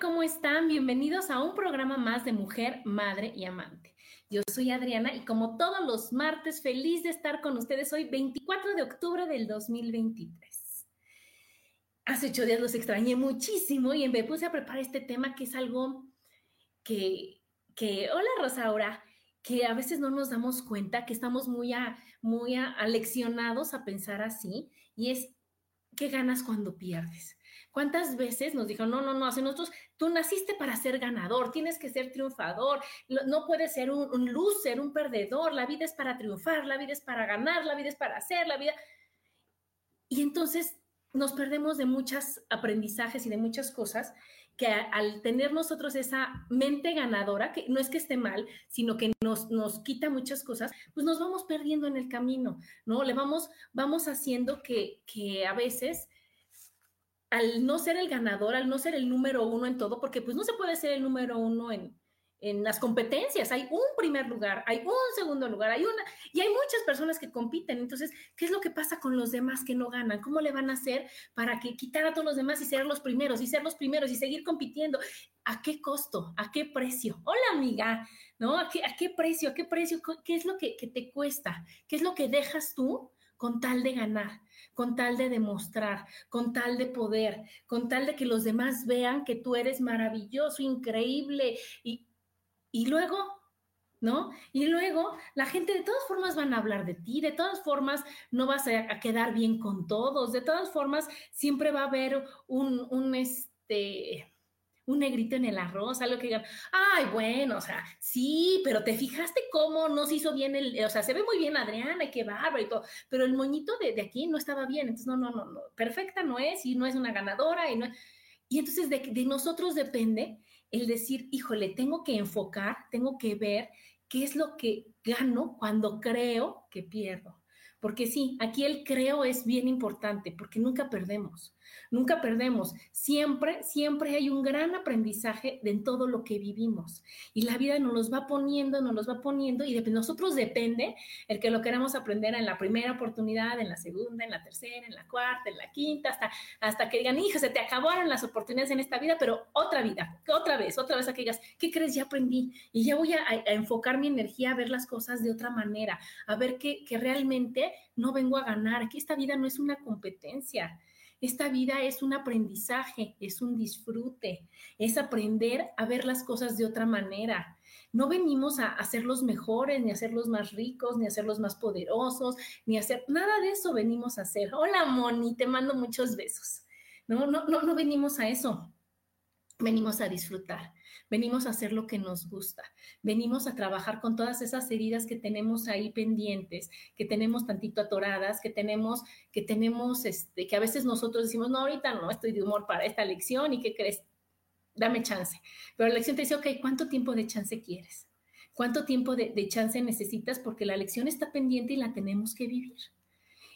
¿Cómo están? Bienvenidos a un programa más de Mujer, Madre y Amante. Yo soy Adriana y como todos los martes, feliz de estar con ustedes hoy, 24 de octubre del 2023. Hace ocho días los extrañé muchísimo y me puse a preparar este tema que es algo que, que hola Rosaura, que a veces no nos damos cuenta, que estamos muy, a, muy aleccionados a pensar así, y es, ¿qué ganas cuando pierdes? ¿Cuántas veces nos dijo, no, no, no, hace nosotros, tú naciste para ser ganador, tienes que ser triunfador, no puedes ser un, un loser, un perdedor, la vida es para triunfar, la vida es para ganar, la vida es para hacer, la vida... Y entonces nos perdemos de muchos aprendizajes y de muchas cosas que al tener nosotros esa mente ganadora, que no es que esté mal, sino que nos, nos quita muchas cosas, pues nos vamos perdiendo en el camino, ¿no? Le vamos, vamos haciendo que, que a veces al no ser el ganador, al no ser el número uno en todo, porque pues no se puede ser el número uno en, en las competencias. Hay un primer lugar, hay un segundo lugar, hay una, y hay muchas personas que compiten. Entonces, ¿qué es lo que pasa con los demás que no ganan? ¿Cómo le van a hacer para que quitar a todos los demás y ser los primeros, y ser los primeros, y seguir compitiendo? ¿A qué costo? ¿A qué precio? Hola, amiga, ¿no? ¿A qué, a qué precio? ¿A qué precio? ¿Qué es lo que, que te cuesta? ¿Qué es lo que dejas tú con tal de ganar? con tal de demostrar, con tal de poder, con tal de que los demás vean que tú eres maravilloso, increíble y, y luego, ¿no? Y luego la gente de todas formas van a hablar de ti, de todas formas no vas a, a quedar bien con todos, de todas formas siempre va a haber un, un este un negrito en el arroz, algo que digan, ay, bueno, o sea, sí, pero te fijaste cómo no se hizo bien el, o sea, se ve muy bien Adriana, qué bárbaro y todo, pero el moñito de, de, aquí no estaba bien, entonces no, no, no, no, perfecta no es y no es una ganadora y no y entonces de, de nosotros depende el decir, híjole, tengo que enfocar, tengo que ver qué es lo que gano cuando creo que pierdo. Porque sí, aquí el creo es bien importante, porque nunca perdemos. Nunca perdemos. Siempre, siempre hay un gran aprendizaje en todo lo que vivimos. Y la vida nos los va poniendo, nos los va poniendo y de nosotros depende el que lo queramos aprender en la primera oportunidad, en la segunda, en la tercera, en la cuarta, en la quinta, hasta, hasta que digan, hijo, se te acabaron las oportunidades en esta vida, pero otra vida, otra vez, otra vez a que digas, ¿qué crees? Ya aprendí y ya voy a, a enfocar mi energía a ver las cosas de otra manera, a ver que, que realmente no vengo a ganar, que esta vida no es una competencia esta vida es un aprendizaje, es un disfrute, es aprender a ver las cosas de otra manera. No venimos a hacerlos mejores, ni a hacerlos más ricos, ni a hacerlos más poderosos, ni a hacer nada de eso venimos a hacer. Hola, Moni, te mando muchos besos. No, no, no, no venimos a eso. Venimos a disfrutar venimos a hacer lo que nos gusta, venimos a trabajar con todas esas heridas que tenemos ahí pendientes, que tenemos tantito atoradas, que tenemos, que tenemos, este, que a veces nosotros decimos, no, ahorita no estoy de humor para esta lección y qué crees, dame chance. Pero la lección te dice, ok, ¿cuánto tiempo de chance quieres? ¿Cuánto tiempo de, chance necesitas? Porque la lección está pendiente y la tenemos que vivir.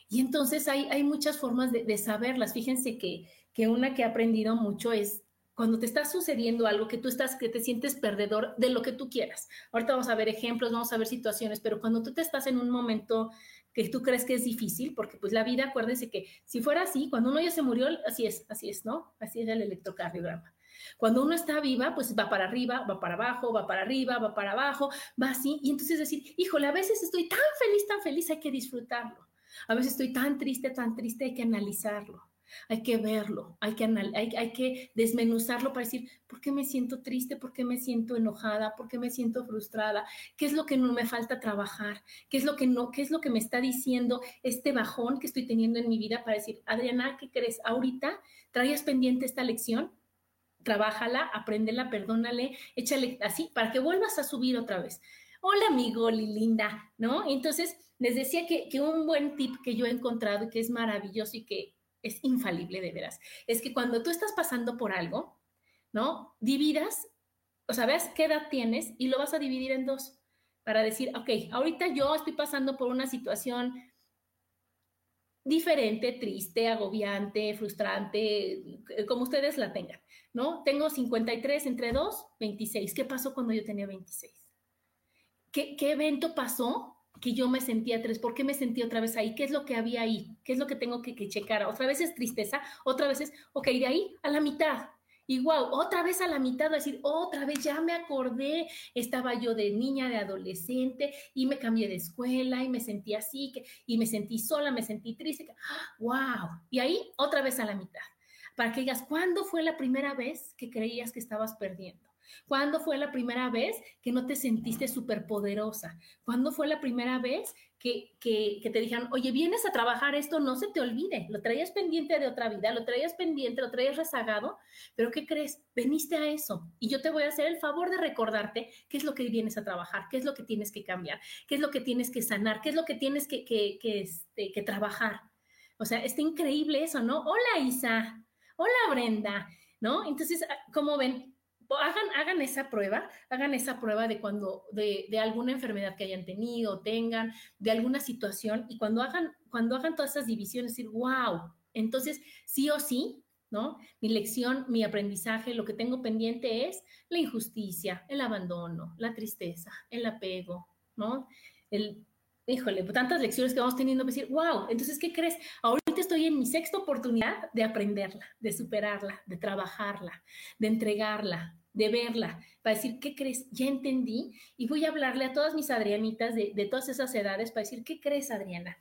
Y entonces hay, hay muchas formas de, de saberlas. Fíjense que, que una que he aprendido mucho es cuando te está sucediendo algo que tú estás, que te sientes perdedor de lo que tú quieras. Ahorita vamos a ver ejemplos, vamos a ver situaciones, pero cuando tú te estás en un momento que tú crees que es difícil, porque pues la vida, acuérdense que si fuera así, cuando uno ya se murió, así es, así es, ¿no? Así es el electrocardiograma. Cuando uno está viva, pues va para arriba, va para abajo, va para arriba, va para abajo, va así. Y entonces decir, híjole, a veces estoy tan feliz, tan feliz, hay que disfrutarlo. A veces estoy tan triste, tan triste, hay que analizarlo. Hay que verlo, hay que, hay, que desmenuzarlo para decir, ¿por qué me siento triste? ¿Por qué me siento enojada? ¿Por qué me siento frustrada? ¿Qué es lo que no me falta trabajar? ¿Qué es lo que no, qué es lo que me está diciendo este bajón que estoy teniendo en mi vida para decir, Adriana, ¿qué crees? Ahorita traías pendiente esta lección, trabájala, apréndela, perdónale, échale así para que vuelvas a subir otra vez. Hola, amigo, linda, ¿no? Entonces, les decía que, que, un buen tip que yo he encontrado y que es maravilloso y que es infalible de veras, es que cuando tú estás pasando por algo, ¿no? Dividas, o sea, veas qué edad tienes y lo vas a dividir en dos para decir, ok, ahorita yo estoy pasando por una situación diferente, triste, agobiante, frustrante, eh, como ustedes la tengan, ¿no? Tengo 53 entre 2, 26. ¿Qué pasó cuando yo tenía 26? ¿Qué, qué evento pasó que yo me sentía tres? ¿Por qué me sentí otra vez ahí? ¿Qué es lo que había ahí? ¿Qué es lo que tengo que, que checar? Otra vez es tristeza, otra vez es, ok, de ahí a la mitad, y wow, otra vez a la mitad, decir, otra vez ya me acordé, estaba yo de niña, de adolescente, y me cambié de escuela, y me sentí así, que, y me sentí sola, me sentí triste, wow, y ahí otra vez a la mitad, para que digas, ¿cuándo fue la primera vez que creías que estabas perdiendo? ¿Cuándo fue la primera vez que no te sentiste superpoderosa? ¿Cuándo fue la primera vez que, que, te dijeron, oye, vienes a trabajar esto, no se te olvide, lo traías pendiente de otra vida, lo traías pendiente, lo traías rezagado, pero ¿qué crees? Veniste a eso y yo te voy a hacer el favor de recordarte qué es lo que vienes a trabajar, qué es lo que tienes que cambiar, qué es lo que tienes que sanar, qué es lo que tienes que, que, que, este, trabajar. O sea, está increíble eso, ¿no? Hola Isa, hola Brenda, ¿no? Entonces, ah, como ven, hagan, hagan esa prueba, hagan esa prueba de cuando, de, de, alguna enfermedad que hayan tenido, tengan, de alguna situación, y cuando hagan, cuando hagan todas esas divisiones, decir, wow, entonces sí o sí, ¿no? Mi lección, mi aprendizaje, lo que tengo pendiente es la injusticia, el abandono, la tristeza, el apego, ¿no? El, híjole, tantas lecciones que vamos teniendo, decir, wow, entonces, ¿qué crees? Ahorita estoy en mi sexta oportunidad de aprenderla, de superarla, de trabajarla, de entregarla, de verla, para decir, ¿qué crees? Ya entendí y voy a hablarle a todas mis Adrianitas de, de todas esas edades para decir, ¿qué crees, Adriana?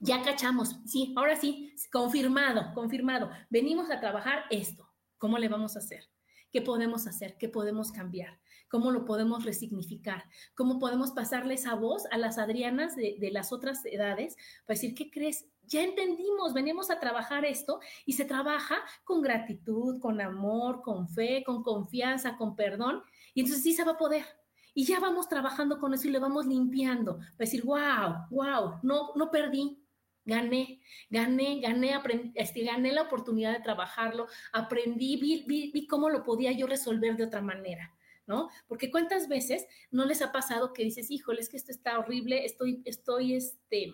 Ya cachamos, sí, ahora sí, confirmado, confirmado. Venimos a trabajar esto. ¿Cómo le vamos a hacer? ¿Qué podemos hacer? ¿Qué podemos cambiar? ¿Cómo lo podemos resignificar? ¿Cómo podemos pasarle esa voz a las Adrianas de, de las otras edades para decir, ¿qué crees? ya entendimos, venimos a trabajar esto y se trabaja con gratitud, con amor, con fe, con confianza, con perdón. Y entonces sí se va a poder. Y ya vamos trabajando con eso y le vamos limpiando. Para decir, wow, wow, no, no perdí, gané, gané, gané, aprendí, este, gané la oportunidad de trabajarlo, aprendí, vi, cómo lo podía yo resolver de otra manera. ¿No? Porque cuántas veces no les ha pasado que dices, híjole, es que esto está horrible, estoy, estoy, este,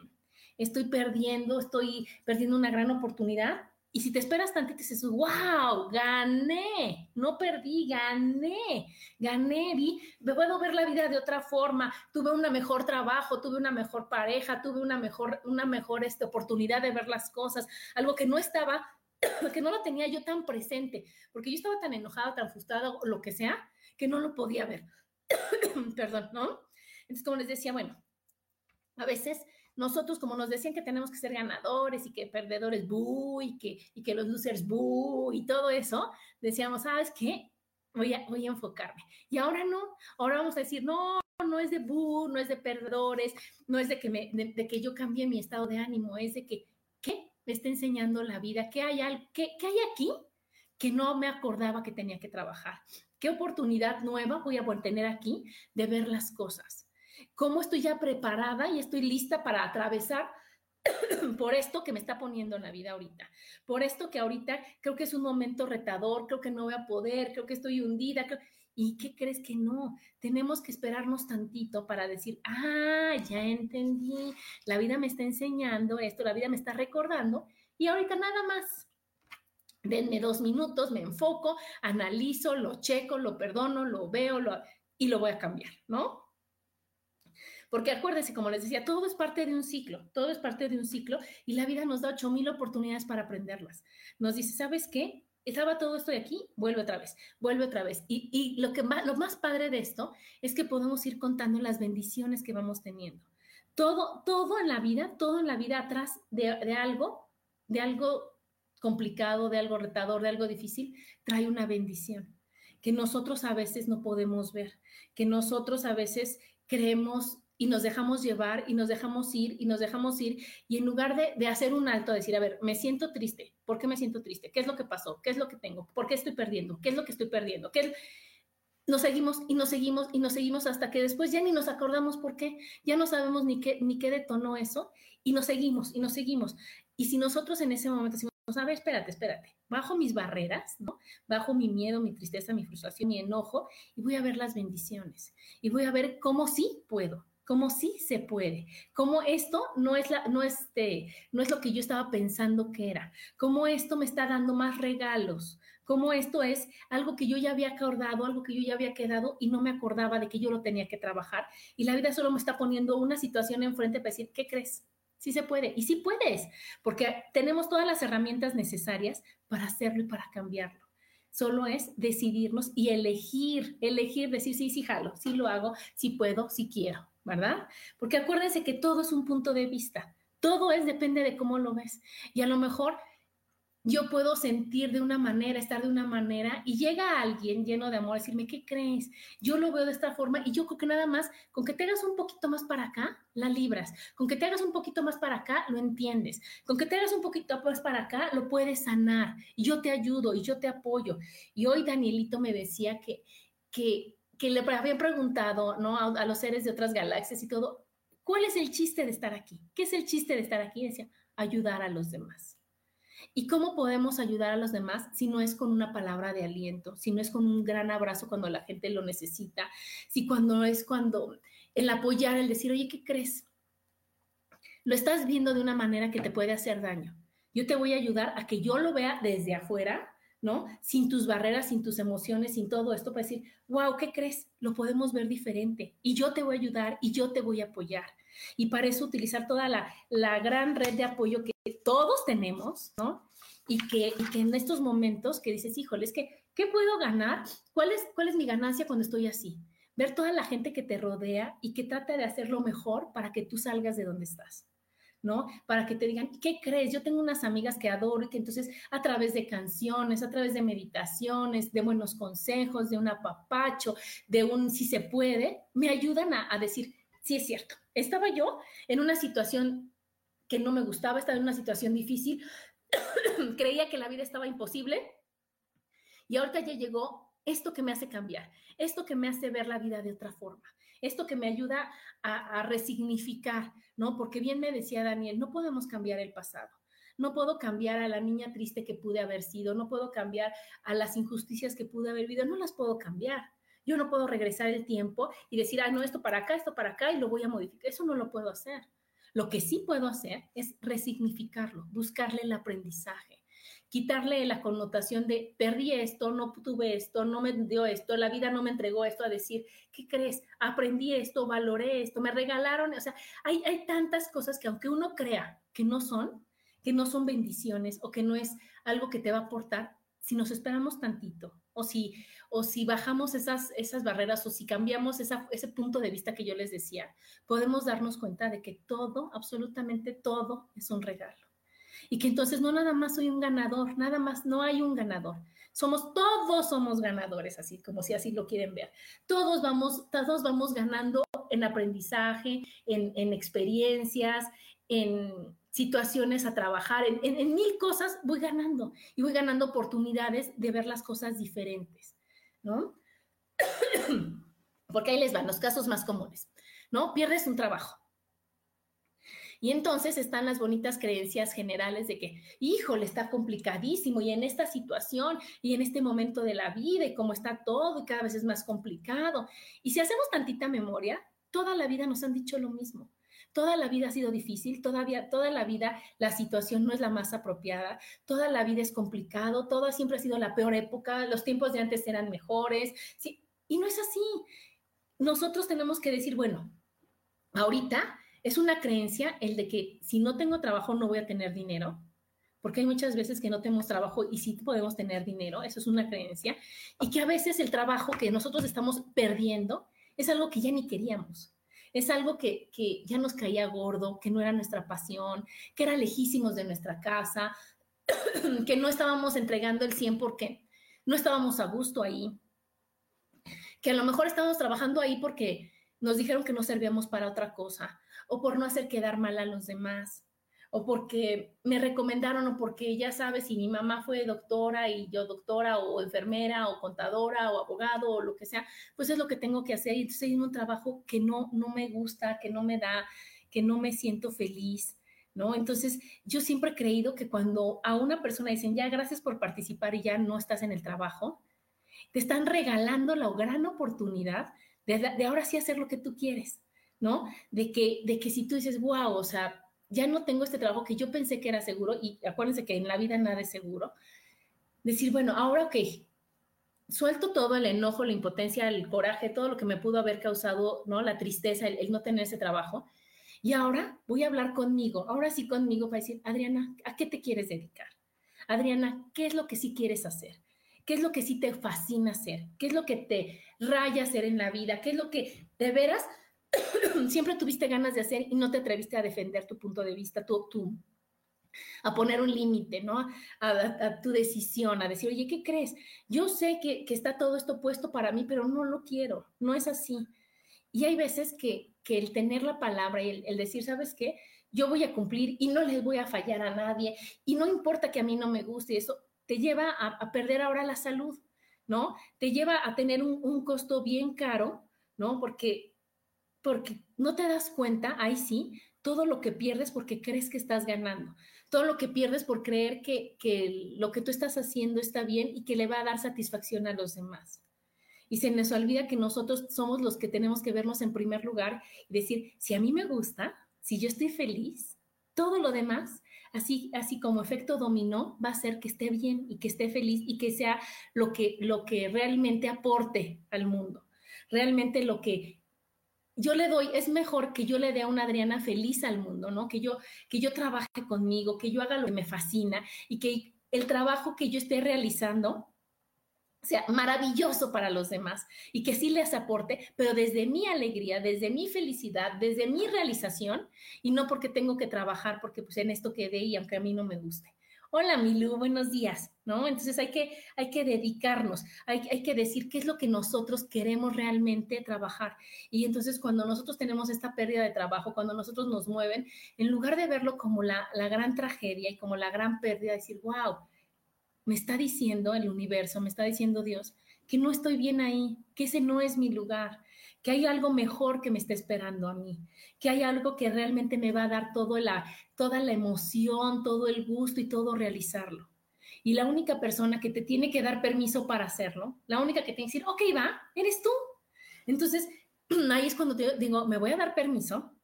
estoy perdiendo, estoy perdiendo una gran oportunidad. Y si te esperas tantito dices, wow, gané, no perdí, gané, gané, vi, puedo ver la vida de otra forma, tuve un mejor trabajo, tuve una mejor pareja, tuve una mejor, una mejor este, oportunidad de ver las cosas, algo que no estaba, que no lo tenía yo tan presente, porque yo estaba tan enojada, tan frustrada o lo que sea, que no lo podía ver. Perdón, ¿no? Entonces, como les decía, bueno, a veces nosotros, como nos decían que tenemos que ser ganadores y que perdedores, bu, y que, y que los losers, bu, y todo eso, decíamos, ¿sabes qué? Voy a, voy a enfocarme. Y ahora no, ahora vamos a decir, no, no es de bu, no es de perdedores, no es de que, me, de, que yo cambie mi estado de ánimo, es de que, ¿qué? Me está enseñando la vida, ¿qué hay, qué, qué hay aquí que no me acordaba que tenía que trabajar? ¿Qué oportunidad nueva voy a tener aquí de ver las cosas? cómo estoy ya preparada y estoy lista para atravesar por esto que me está poniendo en la vida ahorita, por esto que ahorita creo que es un momento retador, creo que no voy a poder, creo que estoy hundida. ¿Y qué crees que no? Tenemos que esperarnos tantito para decir, ah, ya entendí, la vida me está enseñando esto, la vida me está recordando y ahorita nada más. Denme dos minutos, me enfoco, analizo, lo checo, lo perdono, lo veo lo, y lo voy a cambiar, ¿no? Porque acuérdense, como les decía, todo es parte de un ciclo, todo es parte de un ciclo y la vida nos da ocho mil oportunidades para aprenderlas. Nos dice, ¿sabes qué? Estaba todo esto de aquí, vuelve otra vez, vuelve otra vez. Y, y lo, que más, lo más padre de esto es que podemos ir contando las bendiciones que vamos teniendo. Todo, todo en la vida, todo en la vida atrás de, de algo, de algo complicado, de algo retador, de algo difícil, trae una bendición que nosotros a veces no podemos ver, que nosotros a veces creemos y nos dejamos llevar y nos dejamos ir y nos dejamos ir y en lugar de, de, hacer un alto, decir, a ver, me siento triste, ¿por qué me siento triste? ¿Qué es lo que pasó? ¿Qué es lo que tengo? ¿Por qué estoy perdiendo? ¿Qué es lo que estoy perdiendo? ¿Qué es... Nos seguimos y nos seguimos y nos seguimos hasta que después ya ni nos acordamos por qué, ya no sabemos ni qué, ni qué detonó eso y nos seguimos y nos seguimos. Y si nosotros en ese momento decimos, a ver, espérate, espérate, bajo mis barreras, ¿no? Bajo mi miedo, mi tristeza, mi frustración, mi enojo y voy a ver las bendiciones y voy a ver cómo sí puedo, cómo sí se puede, cómo esto no es, la, no, este, no es lo que yo estaba pensando que era, cómo esto me está dando más regalos, cómo esto es algo que yo ya había acordado, algo que yo ya había quedado y no me acordaba de que yo lo tenía que trabajar y la vida solo me está poniendo una situación enfrente para decir, ¿qué crees? Sí se puede. Y sí puedes, porque tenemos todas las herramientas necesarias para hacerlo y para cambiarlo. Solo es decidirnos y elegir, elegir, decir, sí, sí, jalo, sí lo hago, sí puedo, sí quiero, ¿verdad? Porque acuérdense que todo es un punto de vista. Todo es, depende de cómo lo ves. Y a lo mejor yo puedo sentir de una manera, estar de una manera, y llega alguien lleno de amor a decirme, ¿qué crees? Yo lo veo de esta forma y yo creo que nada más, con que te hagas un poquito más para acá, la libras. Con que te hagas un poquito más para acá, lo entiendes. Con que te hagas un poquito más para acá, lo puedes sanar. Y yo te ayudo y yo te apoyo. Y hoy Danielito me decía que, que, le habían preguntado ¿no? a, a los seres de otras galaxias y todo, ¿cuál es el chiste de estar aquí? ¿Qué es el chiste de estar aquí? decía, ayudar a los demás. ¿Y cómo podemos ayudar a los demás si no es con una palabra de aliento, si no es con un gran abrazo cuando la gente lo necesita, si cuando es cuando el apoyar, el decir, oye, ¿qué crees? Lo estás viendo de una manera que te puede hacer daño. Yo te voy a ayudar a que yo lo vea desde afuera, ¿no? Sin tus barreras, sin tus emociones, sin todo esto, para decir, wow, ¿qué crees? Lo podemos ver diferente y yo te voy a ayudar y yo te voy a apoyar. Y para eso utilizar toda la, gran red de apoyo que todos tenemos, ¿no? Y que, y que en estos momentos que dices, híjole, es que, ¿qué puedo ganar? ¿Cuál es, ¿Cuál es mi ganancia cuando estoy así? Ver toda la gente que te rodea y que trata de hacer lo mejor para que tú salgas de donde estás. ¿No? Para que te digan, ¿qué crees? Yo tengo unas amigas que adoro y que entonces a través de canciones, a través de meditaciones, de buenos consejos, de un apapacho, de un si se puede, me ayudan a, a decir, sí es cierto, estaba yo en una situación que no me gustaba, estaba en una situación difícil, creía que la vida estaba imposible y ahorita ya llegó esto que me hace cambiar, esto que me hace ver la vida de otra forma, esto que me ayuda a, resignificar, ¿no? Porque bien me decía Daniel, no podemos cambiar el pasado. No puedo cambiar a la niña triste que pude haber sido, no puedo cambiar a las injusticias que pude haber vivido, no las puedo cambiar. Yo no puedo regresar el tiempo y decir, ah, no, esto para acá, esto para acá y lo voy a modificar. Eso no lo puedo hacer. Lo que sí puedo hacer es resignificarlo, buscarle el aprendizaje, quitarle la connotación de perdí esto, no tuve esto, no me dio esto, la vida no me entregó esto, a decir, ¿qué crees? Aprendí esto, valoré esto, me regalaron. O sea, hay, hay tantas cosas que aunque uno crea que no son, que no son bendiciones o que no es algo que te va a aportar, si nos esperamos tantito o si, o si bajamos esas, esas barreras o si cambiamos ese punto de vista que yo les decía, podemos darnos cuenta de que todo, absolutamente todo es un regalo. Y que entonces no nada más soy un ganador, nada más no hay un ganador. Somos, todos somos ganadores, así como si así lo quieren ver. Todos vamos, todos vamos ganando en aprendizaje, en, en experiencias, en, situaciones a trabajar, en, en, en, mil cosas voy ganando y voy ganando oportunidades de ver las cosas diferentes, ¿no? Porque ahí les van los casos más comunes, ¿no? Pierdes un trabajo. Y entonces están las bonitas creencias generales de que, híjole, está complicadísimo y en esta situación y en este momento de la vida y cómo está todo y cada vez es más complicado. Y si hacemos tantita memoria, toda la vida nos han dicho lo mismo toda la vida ha sido difícil, todavía, toda la vida la situación no es la más apropiada, toda la vida es complicado, todo siempre ha sido la peor época, los tiempos de antes eran mejores, ¿sí? y no es así. Nosotros tenemos que decir, bueno, ahorita es una creencia el de que si no tengo trabajo no voy a tener dinero, porque hay muchas veces que no tenemos trabajo y sí podemos tener dinero, eso es una creencia, y que a veces el trabajo que nosotros estamos perdiendo es algo que ya ni queríamos. Es algo que, que ya nos caía gordo, que no era nuestra pasión, que era lejísimos de nuestra casa, que no estábamos entregando el 100 porque no estábamos a gusto ahí, que a lo mejor estábamos trabajando ahí porque nos dijeron que no servíamos para otra cosa, o por no hacer quedar mal a los demás, o porque me recomendaron, o porque ya sabes, si mi mamá fue doctora y yo doctora, o enfermera, o contadora, o abogado, o lo que sea, pues es lo que tengo que hacer. Y entonces hay un trabajo que no, no me gusta, que no me da, que no me siento feliz. ¿No? Entonces, yo siempre he creído que cuando a una persona dicen, ya, gracias por participar y ya no estás en el trabajo, te están regalando la gran oportunidad de, ahora sí hacer lo que tú quieres, ¿no? De que, de que si tú dices, wow, o sea, ya no tengo este trabajo que yo pensé que era seguro, y acuérdense que en la vida nada es seguro, decir, bueno, ahora ok, suelto todo el enojo, la impotencia, el coraje, todo lo que me pudo haber causado, ¿no? La tristeza, el, no tener ese trabajo. Y ahora voy a hablar conmigo, ahora sí conmigo para decir, Adriana, ¿a qué te quieres dedicar? Adriana, ¿qué es lo que sí quieres hacer? ¿Qué es lo que sí te fascina hacer? ¿Qué es lo que te raya hacer en la vida? ¿Qué es lo que de veras siempre tuviste ganas de hacer y no te atreviste a defender tu punto de vista, tu, tu a poner un límite, ¿no? A, tu decisión, a decir, oye, ¿qué crees? Yo sé que, está todo esto puesto para mí, pero no lo quiero, no es así. Y hay veces que, el tener la palabra y el, decir, ¿sabes qué? Yo voy a cumplir y no les voy a fallar a nadie y no importa que a mí no me guste eso, te lleva a, perder ahora la salud, ¿no? Te lleva a tener un, costo bien caro, ¿no? Porque, porque no te das cuenta, ahí sí, todo lo que pierdes porque crees que estás ganando, todo lo que pierdes por creer que, que lo que tú estás haciendo está bien y que le va a dar satisfacción a los demás. Y se nos olvida que nosotros somos los que tenemos que vernos en primer lugar y decir, si a mí me gusta, si yo estoy feliz, todo lo demás así, así como efecto dominó, va a ser que esté bien y que esté feliz y que sea lo que, lo que realmente aporte al mundo. Realmente lo que yo le doy, es mejor que yo le dé a una Adriana feliz al mundo, ¿no? Que yo, que yo trabaje conmigo, que yo haga lo que me fascina y que el trabajo que yo esté realizando sea maravilloso para los demás y que sí les aporte, pero desde mi alegría, desde mi felicidad, desde mi realización y no porque tengo que trabajar porque pues en esto quedé y aunque a mí no me guste. Hola Milu, buenos días, ¿no? Entonces hay que, hay que dedicarnos, hay, hay que decir qué es lo que nosotros queremos realmente trabajar. Y entonces cuando nosotros tenemos esta pérdida de trabajo, cuando nosotros nos mueven, en lugar de verlo como la, la gran tragedia y como la gran pérdida, decir, wow, me está diciendo el universo, me está diciendo Dios, que no estoy bien ahí, que ese no es mi lugar, que hay algo mejor que me está esperando a mí, que hay algo que realmente me va a dar todo la, toda la emoción, todo el gusto y todo realizarlo. Y la única persona que te tiene que dar permiso para hacerlo, la única que tiene que decir, ok, va, eres tú. Entonces, ahí es cuando te digo, me voy a dar permiso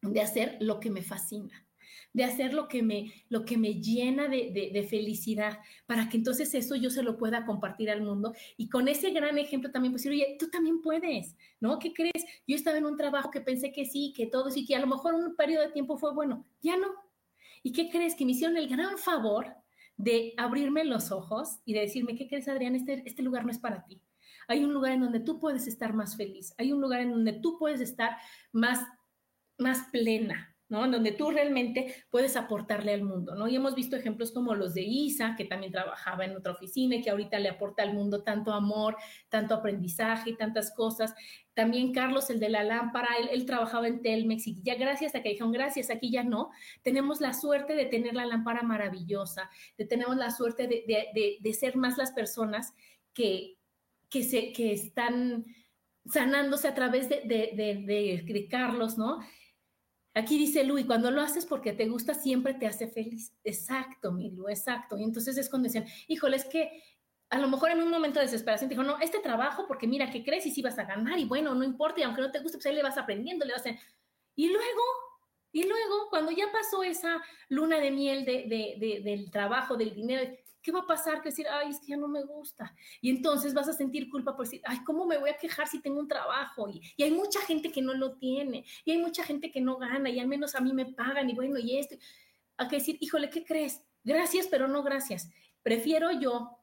de hacer lo que me fascina de hacer lo que me, lo que me llena de, felicidad, para que entonces eso yo se lo pueda compartir al mundo. Y con ese gran ejemplo también pues oye, tú también puedes, ¿no? ¿Qué crees? Yo estaba en un trabajo que pensé que sí, que todo sí, que a lo mejor un periodo de tiempo fue bueno, ya no. ¿Y qué crees? Que me hicieron el gran favor de abrirme los ojos y de decirme, ¿qué crees, Adrián? Este, este lugar no es para ti. Hay un lugar en donde tú puedes estar más feliz. Hay un lugar en donde tú puedes estar más, más plena, En donde tú realmente puedes aportarle al mundo, ¿no? Y hemos visto ejemplos como los de Isa, que también trabajaba en otra oficina y que ahorita le aporta al mundo tanto amor, tanto aprendizaje y tantas cosas. También Carlos, el de la lámpara, él, trabajaba en Telmex y ya gracias a que dijeron gracias, aquí ya no, tenemos la suerte de tener la lámpara maravillosa, de tenemos la suerte de, ser más las personas que, que, se, que están sanándose a través de, de Carlos, ¿no? Aquí dice Lu, y cuando lo haces porque te gusta, siempre te hace feliz. Exacto, Milu, exacto. Y entonces es cuando dicen, híjole, es que a lo mejor en un momento de desesperación te dijo, no, este trabajo, porque mira, ¿qué crees? Y si vas a ganar, y bueno, no importa, y aunque no te guste, pues ahí le vas aprendiendo, le vas a... Y luego, Y luego, cuando ya pasó esa luna de miel de, del trabajo, del dinero, ¿qué va a pasar? Que decir, ay, es que ya no me gusta. Y entonces vas a sentir culpa por decir, ay, ¿cómo me voy a quejar si tengo un trabajo? Y, hay mucha gente que no lo tiene, y hay mucha gente que no gana, y al menos a mí me pagan, y bueno, y esto. A que decir, híjole, ¿qué crees? Gracias, pero no gracias. Prefiero yo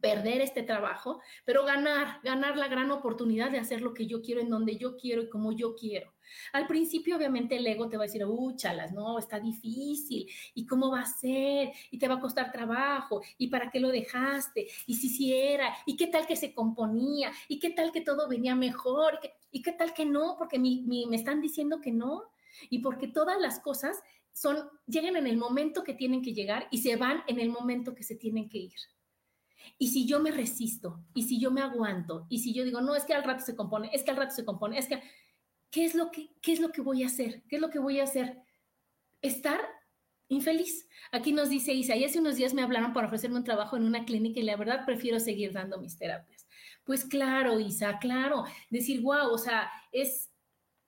perder este trabajo, pero ganar, ganar la gran oportunidad de hacer lo que yo quiero en donde yo quiero y como yo quiero. Al principio, obviamente, el ego te va a decir, uh, chalas, no, está difícil, ¿y cómo va a ser? Y te va a costar trabajo, ¿y para qué lo dejaste? ¿Y si sí era? ¿Y qué tal que se componía? ¿Y qué tal que todo venía mejor? ¿Y qué, tal que no? Porque me están diciendo que no. Y porque todas las cosas son, llegan en el momento que tienen que llegar y se van en el momento que se tienen que ir. Y si yo me resisto, y si yo me aguanto, y si yo digo, no, es que al rato se compone, es que al rato se compone, es que, ¿qué es lo que, qué es lo que voy a hacer? ¿Qué es lo que voy a hacer? Estar infeliz. Aquí nos dice Isa, y hace unos días me hablaron para ofrecerme un trabajo en una clínica y la verdad prefiero seguir dando mis terapias. Pues claro, Isa, claro, decir, wow, o sea, es,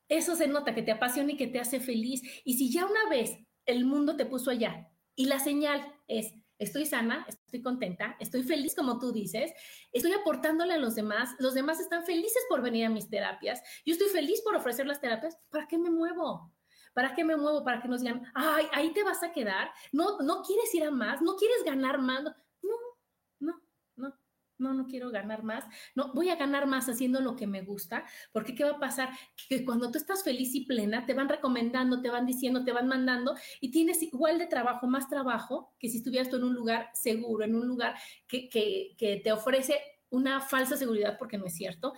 eso se nota que te apasiona y que te hace feliz. Y si ya una vez el mundo te puso allá y la señal es, estoy sana, estoy contenta, estoy feliz como tú dices, estoy aportándole a los demás, los demás están felices por venir a mis terapias, yo estoy feliz por ofrecer las terapias, ¿para qué me muevo? ¿Para qué me muevo? Para que nos digan, ay, ahí te vas a quedar, no, no quieres ir a más, no quieres ganar más. No, no, quiero ganar más, no, voy a ganar más haciendo lo que me gusta, porque ¿qué va a pasar? Que cuando tú estás feliz y plena, te van recomendando, te van diciendo, te van mandando y tienes igual de trabajo, más trabajo que si estuvieras tú en un lugar seguro, en un lugar que, que, que te ofrece una falsa seguridad, porque no es cierto,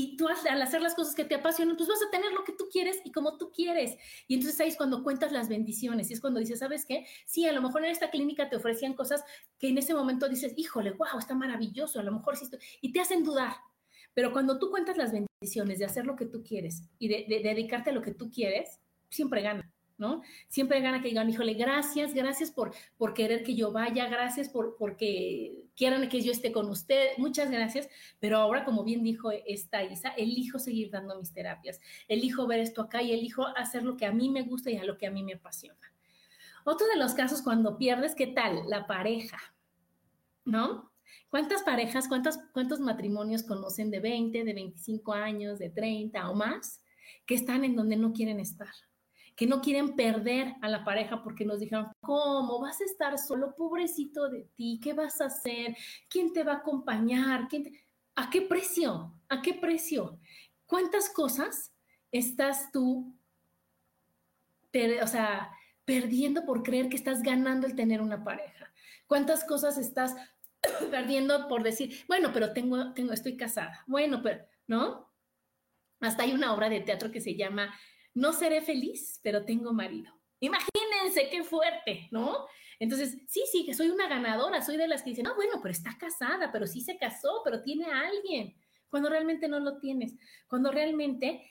y tú al hacer las cosas que te apasionan, pues vas a tener lo que tú quieres y como tú quieres. Y entonces ahí es cuando cuentas las bendiciones y es cuando dices, ¿sabes qué? Sí, a lo mejor en esta clínica te ofrecían cosas que en ese momento dices, híjole, wow, está maravilloso, a lo mejor sí estoy... y te hacen dudar. Pero cuando tú cuentas las bendiciones de hacer lo que tú quieres y de, de dedicarte a lo que tú quieres, siempre gana. ¿No? Siempre gana que digan, híjole, gracias, gracias por, por querer que yo vaya, gracias por porque quieran que yo esté con usted, muchas gracias, pero ahora, como bien dijo esta Isa, elijo seguir dando mis terapias, elijo ver esto acá y elijo hacer lo que a mí me gusta y a lo que a mí me apasiona. Otro de los casos cuando pierdes, ¿qué tal? La pareja, ¿no? ¿Cuántas parejas, cuántos, cuántos matrimonios conocen de 20, de 25 años, de 30 o más que están en donde no quieren estar? Que no quieren perder a la pareja porque nos dijeron, ¿cómo vas a estar solo? Pobrecito de ti, ¿qué vas a hacer? ¿Quién te va a acompañar? ¿A qué precio? ¿A qué precio? ¿Cuántas cosas estás tú, o sea, perdiendo por creer que estás ganando el tener una pareja? ¿Cuántas cosas estás perdiendo por decir, bueno, pero tengo, tengo, estoy casada? Bueno, pero, ¿no? Hasta hay una obra de teatro que se llama no seré feliz, pero tengo marido. Imagínense qué fuerte, ¿no? Entonces, sí, sí, que soy una ganadora, soy de las que dicen, no, bueno, pero está casada, pero sí se casó, pero tiene a alguien, cuando realmente no lo tienes, cuando realmente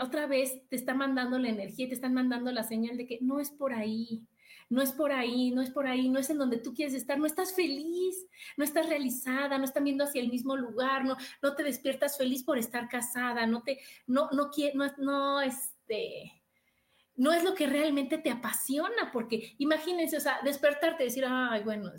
otra vez te está mandando la energía, te están mandando la señal de que no es por ahí, no es por ahí, no es por ahí, no es en donde tú quieres estar, no estás feliz, no estás realizada, no están viendo hacia el mismo lugar, no, no te despiertas feliz por estar casada, no te, no, no, no, no, es, este, no es lo que realmente te apasiona, porque imagínense, o sea, despertarte y decir, ay, bueno,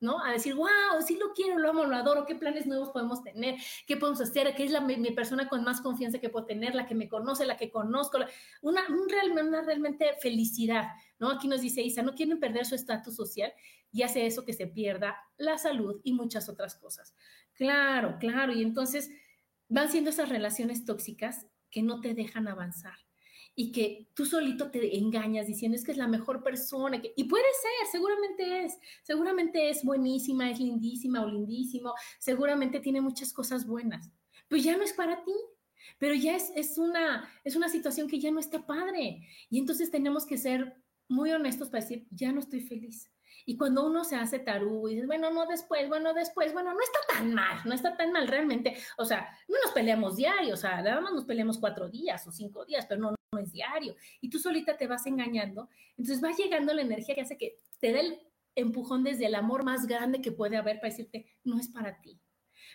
¿no? A decir, wow, sí lo quiero, lo amo, lo adoro, qué planes nuevos podemos tener, qué podemos hacer, qué es la, mi, persona con más confianza que puedo tener, la que me conoce, la que conozco, una, una realmente felicidad, ¿no? Aquí nos dice Isa, no quieren perder su estatus social y hace eso que se pierda la salud y muchas otras cosas. Claro, claro, y entonces van siendo esas relaciones tóxicas que no te dejan avanzar y que tú solito te engañas diciendo es que es la mejor persona, que, y puede ser, seguramente es, seguramente es buenísima, es lindísima o lindísimo, seguramente tiene muchas cosas buenas, pues ya no es para ti, pero ya es, es, una, es una situación que ya no está padre. Y entonces tenemos que ser muy honestos para decir, ya no estoy feliz. Y cuando uno se hace tarú y dice, bueno, no después, bueno, después, bueno, no está tan mal, no está tan mal realmente. O sea, no nos peleamos diario, o sea, nada más nos peleamos cuatro días o cinco días, pero no, no es diario. Y tú solita te vas engañando. Entonces va llegando la energía que hace que te dé el empujón desde el amor más grande que puede haber para decirte, no es para ti.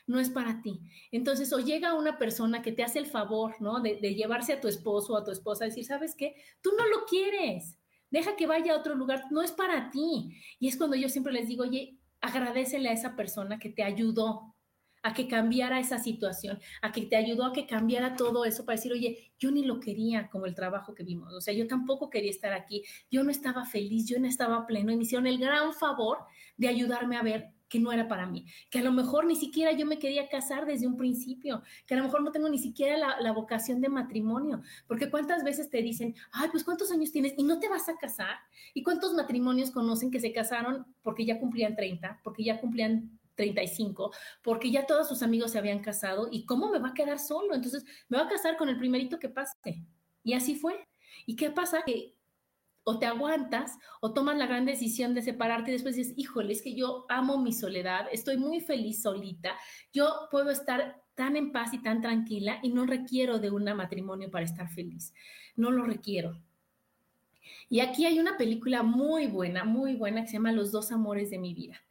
no es para ti. Entonces, o llega una persona que te hace el favor, ¿no? De, llevarse a tu esposo o a tu esposa, decir, ¿sabes qué? Tú no lo quieres, deja que vaya a otro lugar, no es para ti. Y es cuando yo siempre les digo, oye, agradecele a esa persona que te ayudó a que cambiara esa situación, a que te ayudó a que cambiara todo eso para decir, oye, yo ni lo quería como el trabajo que vimos, o sea, yo tampoco quería estar aquí, yo no estaba feliz, yo no estaba pleno y me hicieron el gran favor de ayudarme a ver que no era para mí, que a lo mejor ni siquiera yo me quería casar desde un principio, que a lo mejor no tengo ni siquiera la, vocación de matrimonio, porque cuántas veces te dicen, ay, pues cuántos años tienes y no te vas a casar, y cuántos matrimonios conocen que se casaron porque ya cumplían 30, porque ya cumplían 35, porque ya todos sus amigos se habían casado y cómo me va a quedar solo, entonces me va a casar con el primerito que pase. Y así fue. ¿Y qué pasa? Que o te aguantas o tomas la gran decisión de separarte y después dices, híjole, es que yo amo mi soledad, estoy muy feliz solita, yo puedo estar tan en paz y tan tranquila y no requiero de un matrimonio para estar feliz, no lo requiero. Y aquí hay una película muy buena, muy buena que se llama Los dos amores de mi vida.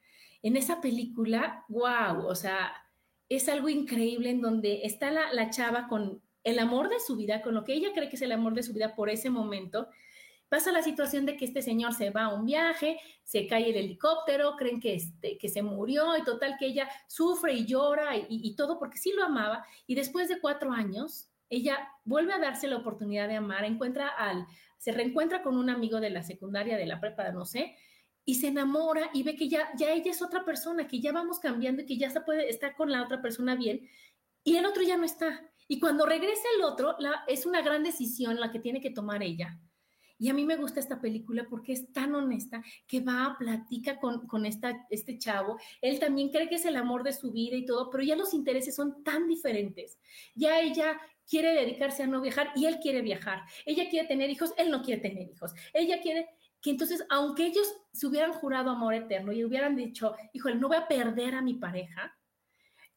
En esa película, wow, o sea, es algo increíble en donde está la, la chava con el amor de su vida, con lo que ella cree que es el amor de su vida por ese momento, Pasa la situación de que este señor se va a un viaje, se cae el helicóptero, creen que, este, que se murió y total que ella sufre y llora y, todo porque sí lo amaba. Y después de cuatro años, ella vuelve a darse la oportunidad de amar, encuentra al, se reencuentra con un amigo de la secundaria, de la prepa, no sé, y se enamora y ve que ya, ya ella es otra persona, que ya vamos cambiando y que ya se puede estar con la otra persona bien, y el otro ya no está. Y cuando regresa el otro, la, es una gran decisión la que tiene que tomar ella y a mí me gusta esta película porque es tan honesta que va, platica con, con esta, este chavo. Él también cree que es el amor de su vida y todo, pero ya los intereses son tan diferentes. Ya ella quiere dedicarse a no viajar y él quiere viajar. Ella quiere tener hijos, él no quiere tener hijos. Ella quiere que entonces, aunque ellos se hubieran jurado amor eterno y hubieran dicho, híjole, no voy a perder a mi pareja,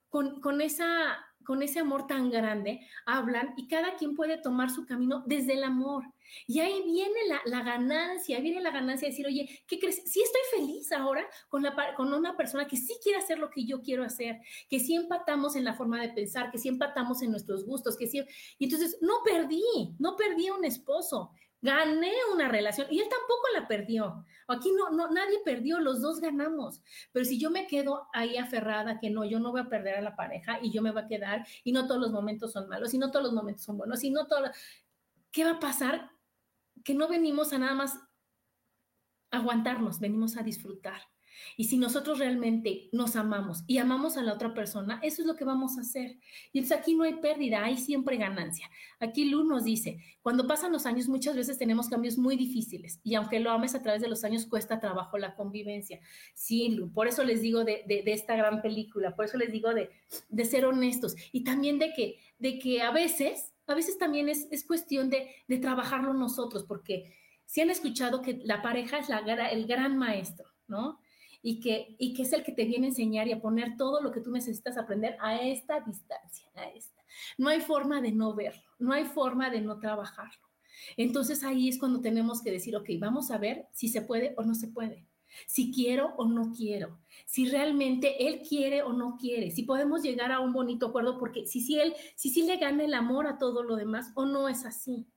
con, con esa con ese amor tan grande, hablan y cada quien puede tomar su camino desde el amor. Y ahí viene la, ganancia, viene la ganancia de decir, oye, ¿qué crees? Sí estoy feliz ahora con, la, con una persona que sí quiere hacer lo que yo quiero hacer, que sí empatamos en la forma de pensar, que sí empatamos en nuestros gustos, que sí... Y entonces, no perdí, no perdí a un esposo, gané una relación y él tampoco la perdió. Aquí no, no, nadie perdió, los dos ganamos. Pero si yo me quedo ahí aferrada, que no, yo no voy a perder a la pareja y yo me voy a quedar y no todos los momentos son malos y no todos los momentos son buenos y no todo, ¿qué va a pasar? Que no venimos a nada más aguantarnos, venimos a disfrutar. Y si nosotros realmente nos amamos y amamos a la otra persona, eso es lo que vamos a hacer. Y entonces aquí no hay pérdida, hay siempre ganancia. Aquí Lu nos dice, cuando pasan los años muchas veces tenemos cambios muy difíciles y aunque lo ames a través de los años cuesta trabajo la convivencia. Sí, Lu, por eso les digo de, esta gran película, por eso les digo de, ser honestos y también de que, de que a veces, a veces también es, cuestión de, trabajarlo nosotros, porque si han escuchado que la pareja es la, el gran maestro, ¿no? Y que, y que es el que te viene a enseñar y a poner todo lo que tú necesitas aprender a esta distancia, a esta. No hay forma de no verlo, no hay forma de no trabajarlo. Entonces ahí es cuando tenemos que decir, ok, vamos a ver si se puede o no se puede, si quiero o no quiero, si realmente él quiere o no quiere, si podemos llegar a un bonito acuerdo, porque si, si él, si, si le gana el amor a todo lo demás o no es así.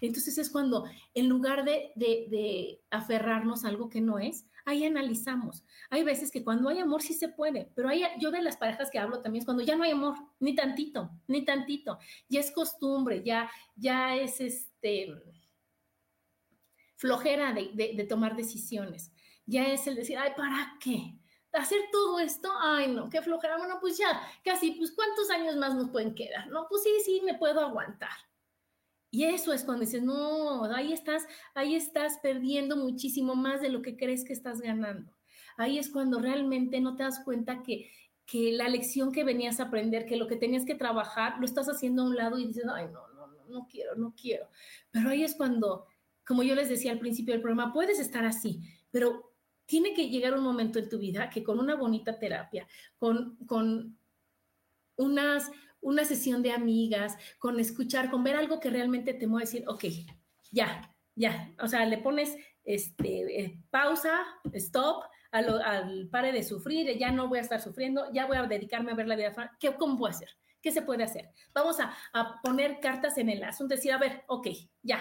Entonces es cuando en lugar de, de, de aferrarnos a algo que no es, ahí analizamos. Hay veces que cuando hay amor sí se puede, pero hay, yo de las parejas que hablo también es cuando ya no hay amor, ni tantito, ni tantito. Ya es costumbre, ya, ya es este flojera de, tomar decisiones. Ya es el decir, ay, ¿para qué? hacer todo esto, ay no, qué flojera, bueno, pues ya, casi, pues cuántos años más nos pueden quedar, ¿no? Pues sí, sí, me puedo aguantar. Y eso es cuando dices, no, ahí estás, ahí estás perdiendo muchísimo más de lo que crees que estás ganando. Ahí es cuando realmente no te das cuenta que, que la lección que venías a aprender, que lo que tenías que trabajar, lo estás haciendo a un lado y dices, ay, no, no, no, no quiero, no quiero. Pero ahí es cuando, como yo les decía al principio del programa, puedes estar así, pero tiene que llegar un momento en tu vida que con una bonita terapia, con, con unas una sesión de amigas, con escuchar, con ver algo que realmente te mueve, decir, ok, ya, ya, o sea, le pones este, eh, pausa, stop, al, pare de sufrir, ya no voy a estar sufriendo, ya voy a dedicarme a ver la vida. ¿Qué, ¿Cómo puedo hacer? ¿Qué se puede hacer? Vamos a, a poner cartas en el asunto, decir, a ver, ok, ya,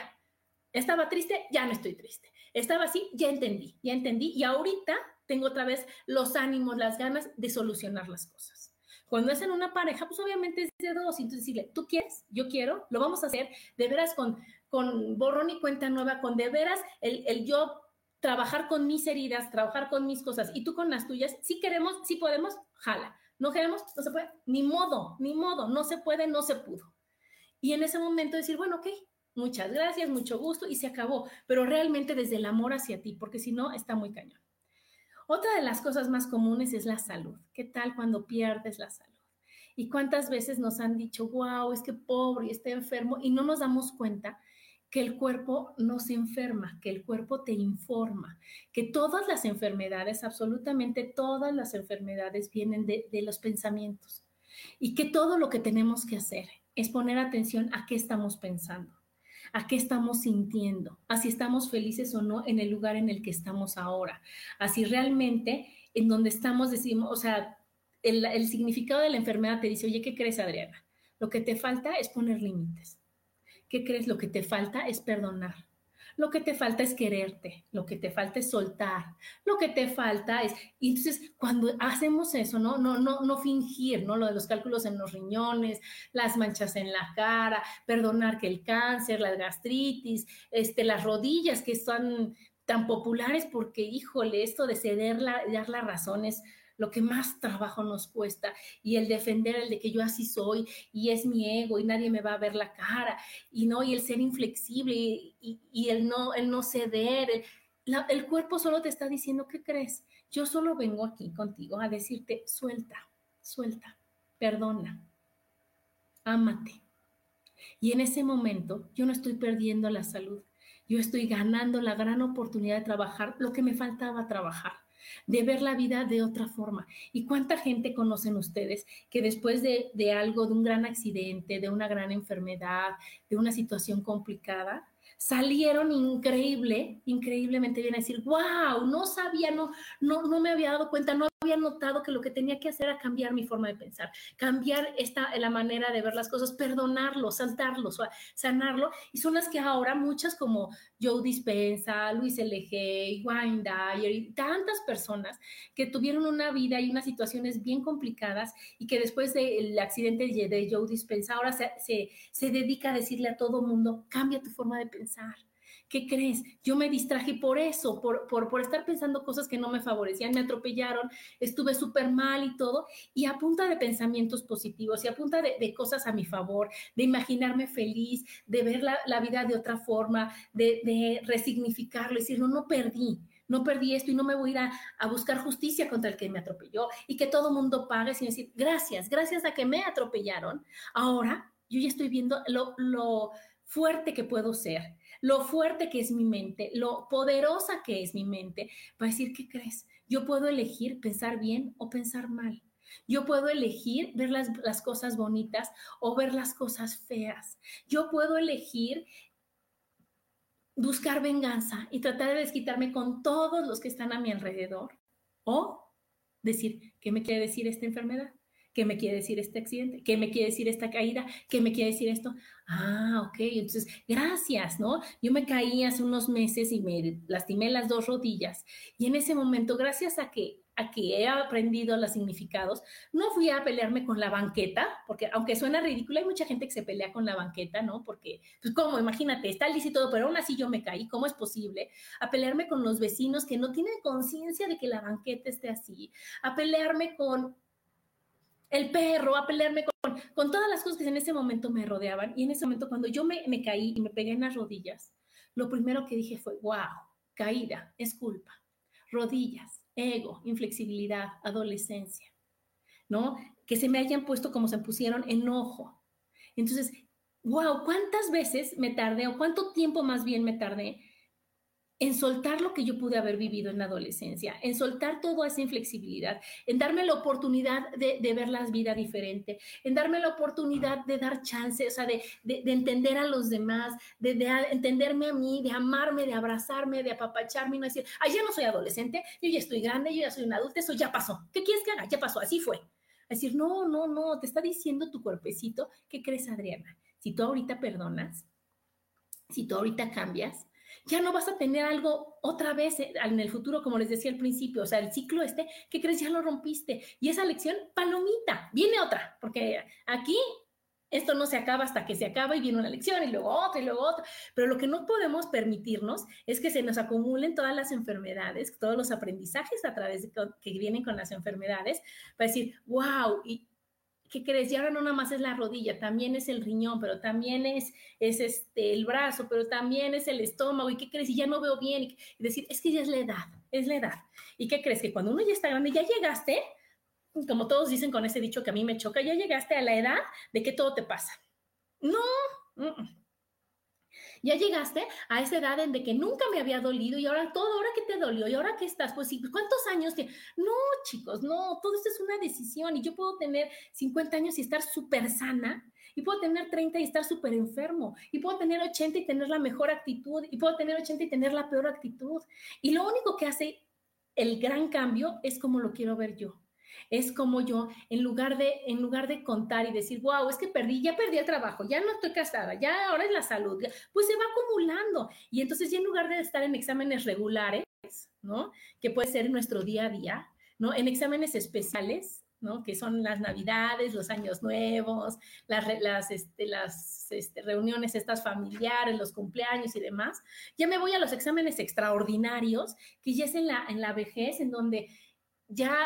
estaba triste, ya no estoy triste. Estaba así, ya entendí, ya entendí. Y ahorita tengo otra vez los ánimos, las ganas de solucionar las cosas. Cuando es en una pareja, pues obviamente es de dos. Entonces decirle, tú quieres, yo quiero, lo vamos a hacer de veras con, con borrón y cuenta nueva, con de veras el, el yo trabajar con mis heridas, trabajar con mis cosas y tú con las tuyas. Si queremos, si podemos, jala. No queremos, no se puede. Ni modo, ni modo. No se puede, no se pudo. Y en ese momento decir, bueno, ok, muchas gracias, mucho gusto y se acabó. Pero realmente desde el amor hacia ti, porque si no, está muy cañón. Otra de las cosas más comunes es la salud. ¿Qué tal cuando pierdes la salud? ¿Y cuántas veces nos han dicho, wow, es que pobre, está enfermo? Y no nos damos cuenta que el cuerpo no se enferma, que el cuerpo te informa, que todas las enfermedades, absolutamente todas las enfermedades vienen de los pensamientos y que todo lo que tenemos que hacer es poner atención a qué estamos pensando a qué estamos sintiendo, a si estamos felices o no en el lugar en el que estamos ahora, así realmente en donde estamos decimos, o sea, el, el significado de la enfermedad te dice, oye, ¿qué crees, Adriana? Lo que te falta es poner límites. ¿Qué crees? Lo que te falta es perdonar. Lo que te falta es quererte, lo que te falta es soltar, lo que te falta es... Y entonces, cuando hacemos eso, ¿no? No, no, no fingir, ¿no? Lo de los cálculos en los riñones, las manchas en la cara, perdonar que el cáncer, la gastritis, este, las rodillas que están tan populares porque, híjole, esto de ceder, la, dar las razones lo que más trabajo nos cuesta y el defender el de que yo así soy y es mi ego y nadie me va a ver la cara y no, y el ser inflexible y, el, no, el no ceder. El, el cuerpo solo te está diciendo, ¿qué crees? Yo solo vengo aquí contigo a decirte, suelta, suelta, perdona, ámate. Y en ese momento yo no estoy perdiendo la salud, yo estoy ganando la gran oportunidad de trabajar lo que me faltaba trabajar de ver la vida de otra forma. ¿Y cuánta gente conocen ustedes que después de, de algo, de un gran accidente, de una gran enfermedad, de una situación complicada, salieron increíble, increíblemente bien a decir, wow, no sabía, no, no, no me había dado cuenta, no había notado que lo que tenía que hacer era cambiar mi forma de pensar, cambiar esta, la manera de ver las cosas, perdonarlo, saltarlo, sanarlo. Y son las que ahora muchas como Joe Dispensa, Luis L.G., Wayne Dyer y tantas personas que tuvieron una vida y unas situaciones bien complicadas y que después del accidente de Joe Dispensa ahora se, se, se dedica a decirle a todo mundo, cambia tu forma de pensar ¿qué crees? Yo me distraje por eso, por, por, estar pensando cosas que no me favorecían, me atropellaron, estuve súper mal y todo, y a punta de pensamientos positivos y a punta de, cosas a mi favor, de imaginarme feliz, de ver la, vida de otra forma, de, resignificarlo, decir, no, no perdí, no perdí esto y no me voy a ir a, buscar justicia contra el que me atropelló y que todo mundo pague, sino decir, gracias, gracias a que me atropellaron, ahora yo ya estoy viendo lo, lo fuerte que puedo ser, lo fuerte que es mi mente, lo poderosa que es mi mente, va a decir, ¿qué crees? Yo puedo elegir pensar bien o pensar mal. Yo puedo elegir ver las, las, cosas bonitas o ver las cosas feas. Yo puedo elegir buscar venganza y tratar de desquitarme con todos los que están a mi alrededor. O decir, ¿qué me quiere decir esta enfermedad? ¿Qué me quiere decir este accidente? ¿Qué me quiere decir esta caída? ¿Qué me quiere decir esto? Ah, ok, entonces, gracias, ¿no? Yo me caí hace unos meses y me lastimé las dos rodillas. Y en ese momento, gracias a que a que he aprendido los significados, no fui a pelearme con la banqueta, porque aunque suena ridículo, hay mucha gente que se pelea con la banqueta, ¿no? Porque, pues, ¿cómo? Imagínate, está listo y todo, pero aún así yo me caí, ¿cómo es posible? A pelearme con los vecinos que no tienen conciencia de que la banqueta esté así, a pelearme con el perro, a pelearme con, con, todas las cosas que en ese momento me rodeaban. Y en ese momento, cuando yo me, me caí y me pegué en las rodillas, lo primero que dije fue, wow, caída, es culpa. Rodillas, ego, inflexibilidad, adolescencia, ¿no? Que se me hayan puesto como se pusieron enojo. Entonces, wow, ¿cuántas veces me tardé o cuánto tiempo más bien me tardé en soltar lo que yo pude haber vivido en la adolescencia, en soltar toda esa inflexibilidad, en darme la oportunidad de, ver la vida diferente, en darme la oportunidad de dar chance, o sea, de, entender a los demás, de, entenderme a mí, de amarme, de abrazarme, de apapacharme y no decir, ay, ya no soy adolescente, yo ya estoy grande, yo ya soy un adulto, eso ya pasó. ¿Qué quieres que haga? Ya pasó, así fue. Decir, no, no, no, te está diciendo tu cuerpecito, ¿qué crees, Adriana? Si tú ahorita perdonas, si tú ahorita cambias, ya no vas a tener algo otra vez eh, en el futuro, como les decía al principio, o sea, el ciclo este, ¿qué crees? Ya lo rompiste. Y esa lección, palomita, viene otra, porque aquí esto no se acaba hasta que se acaba y viene una lección y luego otra y luego otra. Pero lo que no podemos permitirnos es que se nos acumulen todas las enfermedades, todos los aprendizajes a través de que vienen con las enfermedades, para decir, wow, y ¿qué crees? Y ahora no nada más es la rodilla, también es el riñón, pero también es, es este, el brazo, pero también es el estómago. ¿Y qué crees? Y ya no veo bien. Y, decir, es que ya es la edad, es la edad. ¿Y qué crees? Que cuando uno ya está grande, ya llegaste, como todos dicen con ese dicho que a mí me choca, ya llegaste a la edad de que todo te pasa. No, ya llegaste a esa edad en de que nunca me había dolido y ahora todo, ahora que te dolió y ahora que estás, pues ¿cuántos años tienes? No, chicos, no, todo esto es una decisión y yo puedo tener 50 años y estar súper sana y puedo tener 30 y estar súper enfermo, y puedo tener 80 y tener la mejor actitud, y puedo tener 80 y tener la peor actitud. Y lo único que hace el gran cambio es como lo quiero ver yo. Es como yo, en lugar de, en lugar de contar y decir, wow, es que perdí, ya perdí el trabajo, ya no estoy casada, ya ahora es la salud, pues se va acumulando. Y entonces ya en lugar de estar en exámenes regulares, ¿no? Que puede ser nuestro día a día, ¿no? En exámenes especiales, ¿no? Que son las navidades, los años nuevos, las, las, este, las este, reuniones estas familiares, los cumpleaños y demás. Ya me voy a los exámenes extraordinarios, que ya es en la, en la vejez, en donde ya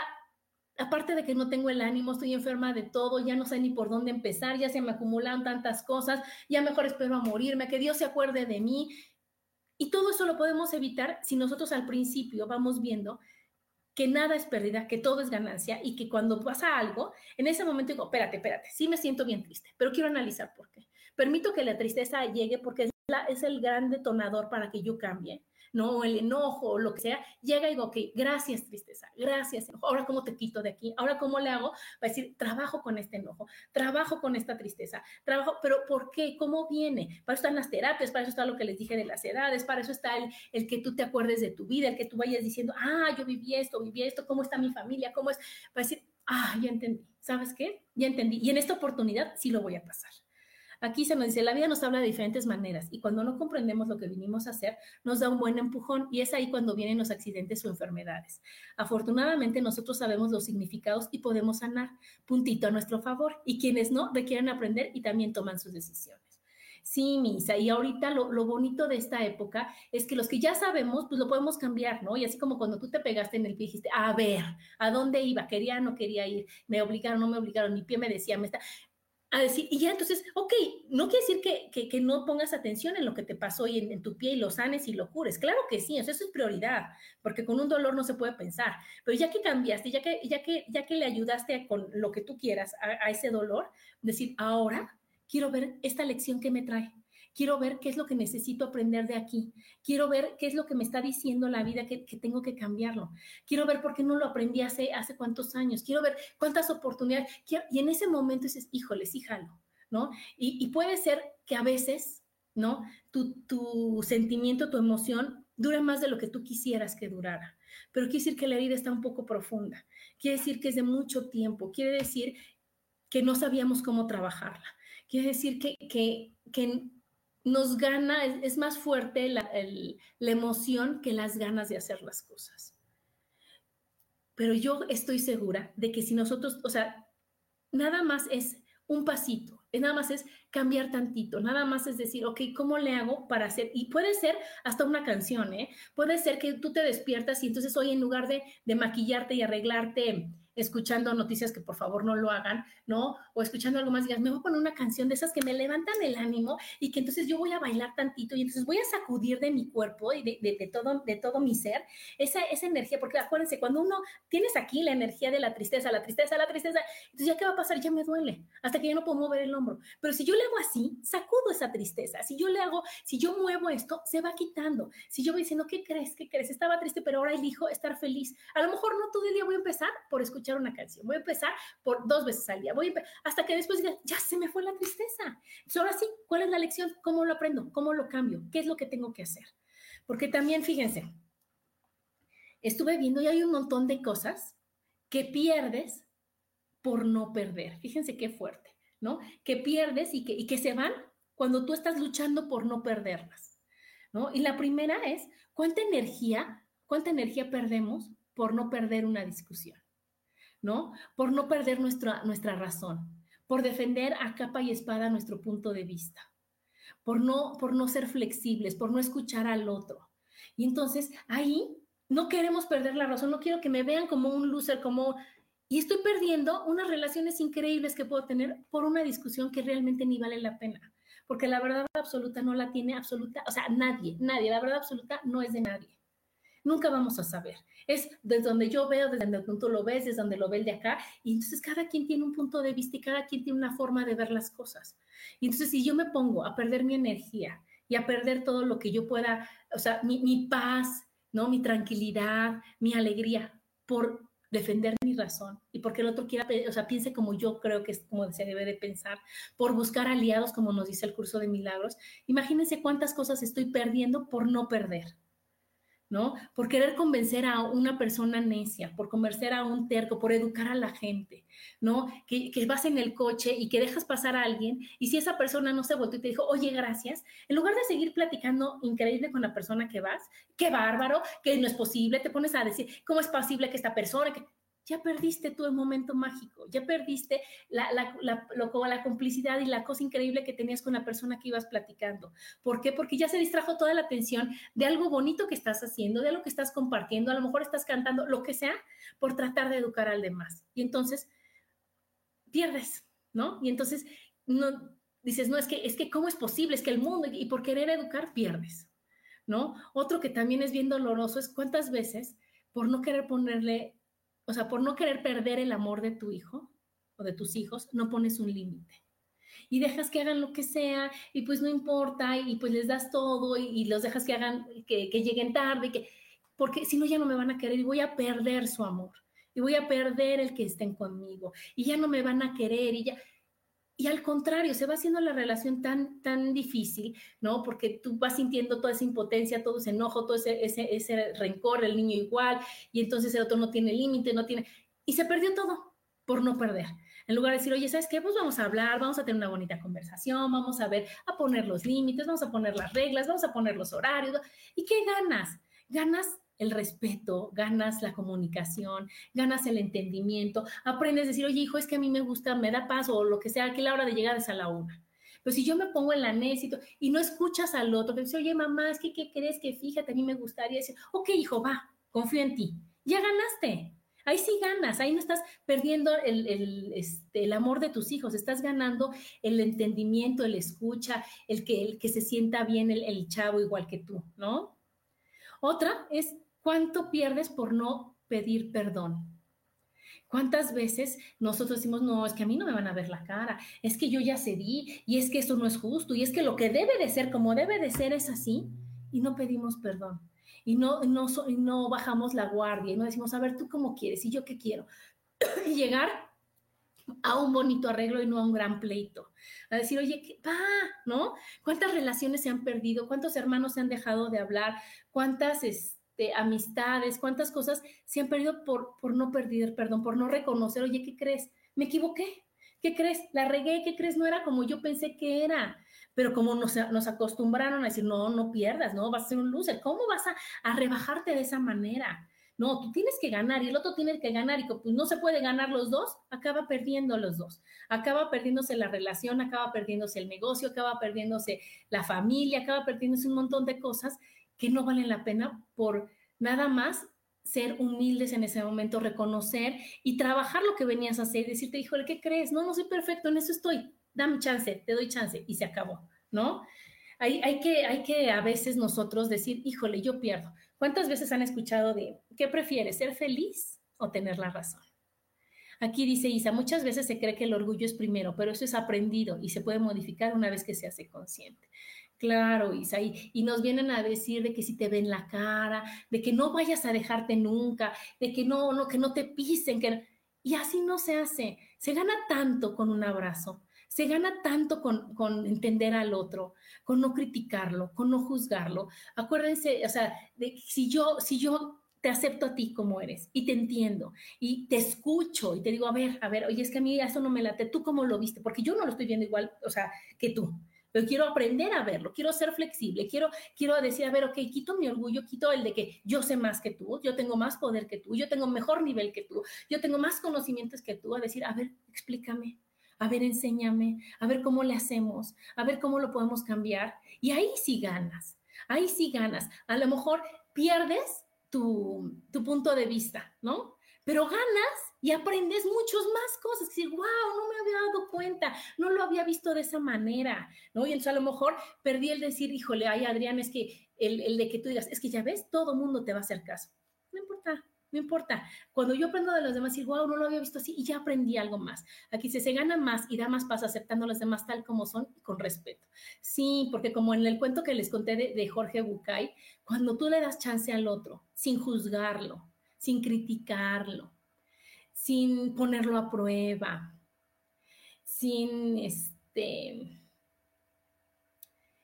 aparte de que no tengo el ánimo, estoy enferma de todo, ya no sé ni por dónde empezar, ya se me acumulan tantas cosas, ya mejor espero a morirme, que Dios se acuerde de mí. Y todo eso lo podemos evitar si nosotros al principio vamos viendo que nada es pérdida, que todo es ganancia y que cuando pasa algo, en ese momento digo, espérate, espérate, sí me siento bien triste, pero quiero analizar por qué. Permito que la tristeza llegue porque es, es el gran detonador para que yo cambie ¿no? El enojo o lo que sea, llega y digo, ok, gracias tristeza, gracias enojo, ahora cómo te quito de aquí, ahora cómo le hago, va a decir, trabajo con este enojo, trabajo con esta tristeza, trabajo, pero ¿por qué? ¿Cómo viene? Para eso están las terapias, para eso está lo que les dije de las edades, para eso está el, el que tú te acuerdes de tu vida, el que tú vayas diciendo, ah, yo viví esto, viví esto, ¿cómo está mi familia? ¿Cómo es? Para decir, ah, ya entendí, ¿sabes qué? Ya entendí. Y en esta oportunidad sí lo voy a pasar. Aquí se nos dice, la vida nos habla de diferentes maneras y cuando no comprendemos lo que vinimos a hacer, nos da un buen empujón y es ahí cuando vienen los accidentes o enfermedades. Afortunadamente nosotros sabemos los significados y podemos sanar, puntito a nuestro favor, y quienes no requieren aprender y también toman sus decisiones. Sí, Misa, y ahorita lo, lo, bonito de esta época es que los que ya sabemos, pues lo podemos cambiar, ¿no? Y así como cuando tú te pegaste en el pie, dijiste, a ver, ¿a dónde iba? ¿Quería o no quería ir? ¿Me obligaron o no me obligaron? Mi pie me decía, me está a decir, y ya entonces, ok, no quiere decir que, que, no pongas atención en lo que te pasó y en, tu pie y lo sanes y lo cures. Claro que sí, eso es prioridad, porque con un dolor no se puede pensar. Pero ya que cambiaste, ya que, ya que, ya que le ayudaste con lo que tú quieras a, a ese dolor, decir, ahora quiero ver esta lección que me trae quiero ver qué es lo que necesito aprender de aquí, quiero ver qué es lo que me está diciendo la vida que, tengo que cambiarlo, quiero ver por qué no lo aprendí hace, hace cuántos años, quiero ver cuántas oportunidades, y en ese momento dices, híjole, sí jalo, ¿no? Y, puede ser que a veces, ¿no? Tu, tu sentimiento, tu emoción dure más de lo que tú quisieras que durara. Pero quiere decir que la herida está un poco profunda. Quiere decir que es de mucho tiempo. Quiere decir que no sabíamos cómo trabajarla. Quiere decir que, que, que nos gana, es, más fuerte la, emoción que las ganas de hacer las cosas. Pero yo estoy segura de que si nosotros, o sea, nada más es un pasito, nada más es cambiar tantito, nada más es decir, ok, ¿cómo le hago para hacer? Y puede ser hasta una canción, ¿eh? Puede ser que tú te despiertas y entonces hoy en lugar de, de maquillarte y arreglarte escuchando noticias que por favor no lo hagan, ¿no? O escuchando algo más, digas, me voy a poner una canción de esas que me levantan el ánimo y que entonces yo voy a bailar tantito y entonces voy a sacudir de mi cuerpo y de, todo, de todo mi ser esa, esa energía, porque acuérdense, cuando uno tienes aquí la energía de la tristeza, la tristeza, la tristeza, entonces ya qué va a pasar, ya me duele, hasta que ya no puedo mover el hombro. Pero si yo le hago así, sacudo esa tristeza. Si yo le hago, si yo muevo esto, se va quitando. Si yo voy diciendo, ¿qué crees? ¿Qué crees? Estaba triste, pero ahora elijo estar feliz. A lo mejor no todo el día voy a empezar por escuchar una canción, voy a empezar por dos veces al día, hasta que después diga, ya se me fue la tristeza. Entonces, ahora sí, ¿cuál es la lección? ¿Cómo lo aprendo? ¿Cómo lo cambio? ¿Qué es lo que tengo que hacer? Porque también, fíjense, estuve viendo y hay un montón de cosas que pierdes por no perder. Fíjense qué fuerte, ¿no? Que pierdes y que, y que se van cuando tú estás luchando por no perderlas, ¿no? Y la primera es, ¿cuánta energía, cuánta energía perdemos por no perder una discusión, ¿no? Por no perder nuestra, nuestra razón, por defender a capa y espada nuestro punto de vista, por no, por no ser flexibles, por no escuchar al otro. Y entonces ahí no queremos perder la razón, no quiero que me vean como un loser, como... Y estoy perdiendo unas relaciones increíbles que puedo tener por una discusión que realmente ni vale la pena. Porque la verdad absoluta no la tiene absoluta, o sea, nadie, nadie. La verdad absoluta no es de nadie. Nunca vamos a saber. Es desde donde yo veo, desde donde tú lo ves, desde donde lo ve el de acá. Y entonces cada quien tiene un punto de vista y cada quien tiene una forma de ver las cosas. Y entonces si yo me pongo a perder mi energía y a perder todo lo que yo pueda, o sea, mi, paz, ¿no? Mi tranquilidad, mi alegría por defender mi razón y porque el otro quiera, o sea, piense como yo creo que es como se debe de pensar, por buscar aliados, como nos dice el curso de milagros. Imagínense cuántas cosas estoy perdiendo por no perder. ¿No? Por querer convencer a una persona necia, por convencer a un terco, por educar a la gente, ¿no? Que, vas en el coche y que dejas pasar a alguien y si esa persona no se volteó y te dijo, oye, gracias, en lugar de seguir platicando increíble con la persona que vas, qué bárbaro, que no es posible, te pones a decir, ¿cómo es posible que esta persona, que ya perdiste tú el momento mágico, ya perdiste la, la, la, la, complicidad y la cosa increíble que tenías con la persona que ibas platicando. ¿Por qué? Porque ya se distrajo toda la atención de algo bonito que estás haciendo, de algo que estás compartiendo, a lo mejor estás cantando, lo que sea, por tratar de educar al demás. Y entonces pierdes, ¿no? Y entonces no dices, no, es que, es que, ¿cómo es posible? Es que el mundo, y por querer educar, pierdes, ¿no? Otro que también es bien doloroso es cuántas veces, por no querer ponerle o sea, por no querer perder el amor de tu hijo o de tus hijos, no pones un límite. Y dejas que hagan lo que sea y pues no importa y pues les das todo y, los dejas que hagan, que, lleguen tarde, que, porque si no ya no me van a querer y voy a perder su amor y voy a perder el que estén conmigo y ya no me van a querer y ya y al contrario, se va haciendo la relación tan, tan difícil, ¿no? Porque tú vas sintiendo toda esa impotencia, todo ese enojo, todo ese, ese, ese rencor, el niño igual, y entonces el otro no tiene límite, no tiene... Y se perdió todo por no perder. En lugar de decir, oye, ¿sabes qué? Pues vamos a hablar, vamos a tener una bonita conversación, vamos a ver, a poner los límites, vamos a poner las reglas, vamos a poner los horarios. ¿Y qué ganas? Ganas el respeto, ganas la comunicación, ganas el entendimiento, aprendes a decir, oye, hijo, es que a mí me gusta, me da paz o lo que sea, que la hora de llegar es a la una. Pero si yo me pongo en la NES y, no escuchas al otro, que dice, oye, mamá, es que, ¿qué crees? Que fíjate, a mí me gustaría decir, ok, hijo, va, confío en ti. Ya ganaste. Ahí sí ganas, ahí no estás perdiendo el, este, el amor de tus hijos, estás ganando el entendimiento, el escucha, el que, el que se sienta bien el, el chavo igual que tú, ¿no? Otra es ¿Cuánto pierdes por no pedir perdón? ¿Cuántas veces nosotros decimos, no, es que a mí no me van a ver la cara, es que yo ya cedí y es que eso no es justo y es que lo que debe de ser como debe de ser es así y no pedimos perdón y no, no, no bajamos la guardia y no decimos, a ver, tú cómo quieres y yo qué quiero. y llegar a un bonito arreglo y no a un gran pleito. A decir, oye, ¿qué va? ¿No? ¿Cuántas relaciones se han perdido? ¿Cuántos hermanos se han dejado de hablar? ¿Cuántas... Este, amistades, cuántas cosas se han perdido por, por no perder, perdón, por no reconocer, oye, ¿qué crees? Me equivoqué. ¿Qué crees? La regué, ¿qué crees? No era como yo pensé que era. Pero como nos, acostumbraron a decir, no, no pierdas, no, vas a ser un loser. ¿Cómo vas a, a rebajarte de esa manera? No, tú tienes que ganar y el otro tiene que ganar y pues no se puede ganar los dos, acaba perdiendo los dos. Acaba perdiéndose la relación, acaba perdiéndose el negocio, acaba perdiéndose la familia, acaba perdiéndose un montón de cosas que no valen la pena por nada más ser humildes en ese momento, reconocer y trabajar lo que venías a hacer, decirte, híjole, ¿qué crees? No, no soy perfecto, en eso estoy, dame chance, te doy chance y se acabó, ¿no? Hay, hay, que, hay que a veces nosotros decir, híjole, yo pierdo. ¿Cuántas veces han escuchado de, ¿qué prefieres, ser feliz o tener la razón? Aquí dice Isa, muchas veces se cree que el orgullo es primero, pero eso es aprendido y se puede modificar una vez que se hace consciente. Claro, Isa, y, nos vienen a decir de que si te ven la cara, de que no vayas a dejarte nunca, de que no, no, que no te pisen, que... Y así no se hace. Se gana tanto con un abrazo, se gana tanto con, con, entender al otro, con no criticarlo, con no juzgarlo. Acuérdense, o sea, de si yo, si yo te acepto a ti como eres y te entiendo y te escucho y te digo, a ver, a ver, oye, es que a mí eso no me late, ¿tú cómo lo viste? Porque yo no lo estoy viendo igual, o sea, que tú, pero quiero aprender a verlo, quiero ser flexible, quiero, quiero decir, a ver, ok, quito mi orgullo, quito el de que yo sé más que tú, yo tengo más poder que tú, yo tengo mejor nivel que tú, yo tengo más conocimientos que tú, a decir, a ver, explícame, a ver, enséñame, a ver cómo le hacemos, a ver cómo lo podemos cambiar. Y ahí sí ganas, ahí sí ganas. A lo mejor pierdes tu, punto de vista, ¿no? Pero ganas y aprendes muchas más cosas. Que wow, no me había dado cuenta, no lo había visto de esa manera, ¿no? Y entonces a lo mejor perdí el decir, híjole, ay, Adrián, es que el, el de que tú digas, es que ya ves, todo mundo te va a hacer caso. No importa, no importa. Cuando yo aprendo de los demás, digo, wow, no lo había visto así y ya aprendí algo más. Aquí se, se gana más y da más paz aceptando a los demás tal como son y con respeto. Sí, porque como en el cuento que les conté de, Jorge Bucay, cuando tú le das chance al otro, sin juzgarlo, sin criticarlo, sin ponerlo a prueba, sin, este,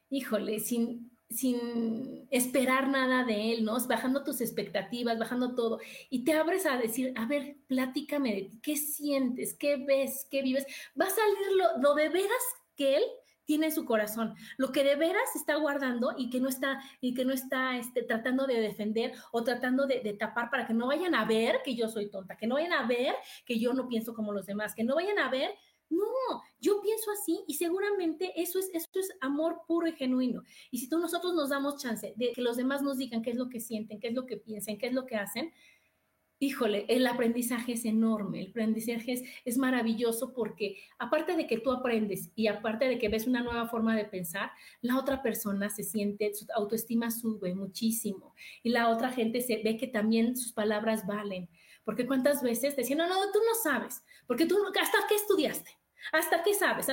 híjole, sin sin esperar nada de él, ¿no? Bajando tus expectativas, bajando todo, y te abres a decir, a ver, platícame de ti, ¿qué sientes? ¿Qué ves? ¿Qué vives? Va a salir lo, de veras que él tiene en su corazón, lo que de veras está guardando y que no está, y que no está este, tratando de defender o tratando de, tapar para que no vayan a ver que yo soy tonta, que no vayan a ver que yo no pienso como los demás, que no vayan a ver no, yo pienso así y seguramente eso es, eso es amor puro y genuino. Y si tú nosotros nos damos chance de que los demás nos digan qué es lo que sienten, qué es lo que piensan, qué es lo que hacen, híjole, el aprendizaje es enorme, el aprendizaje es, es, maravilloso porque aparte de que tú aprendes y aparte de que ves una nueva forma de pensar, la otra persona se siente, su autoestima sube muchísimo y la otra gente se ve que también sus palabras valen. Porque cuántas veces te no, no, tú no sabes, porque tú, ¿hasta qué estudiaste? ¿Hasta qué sabes?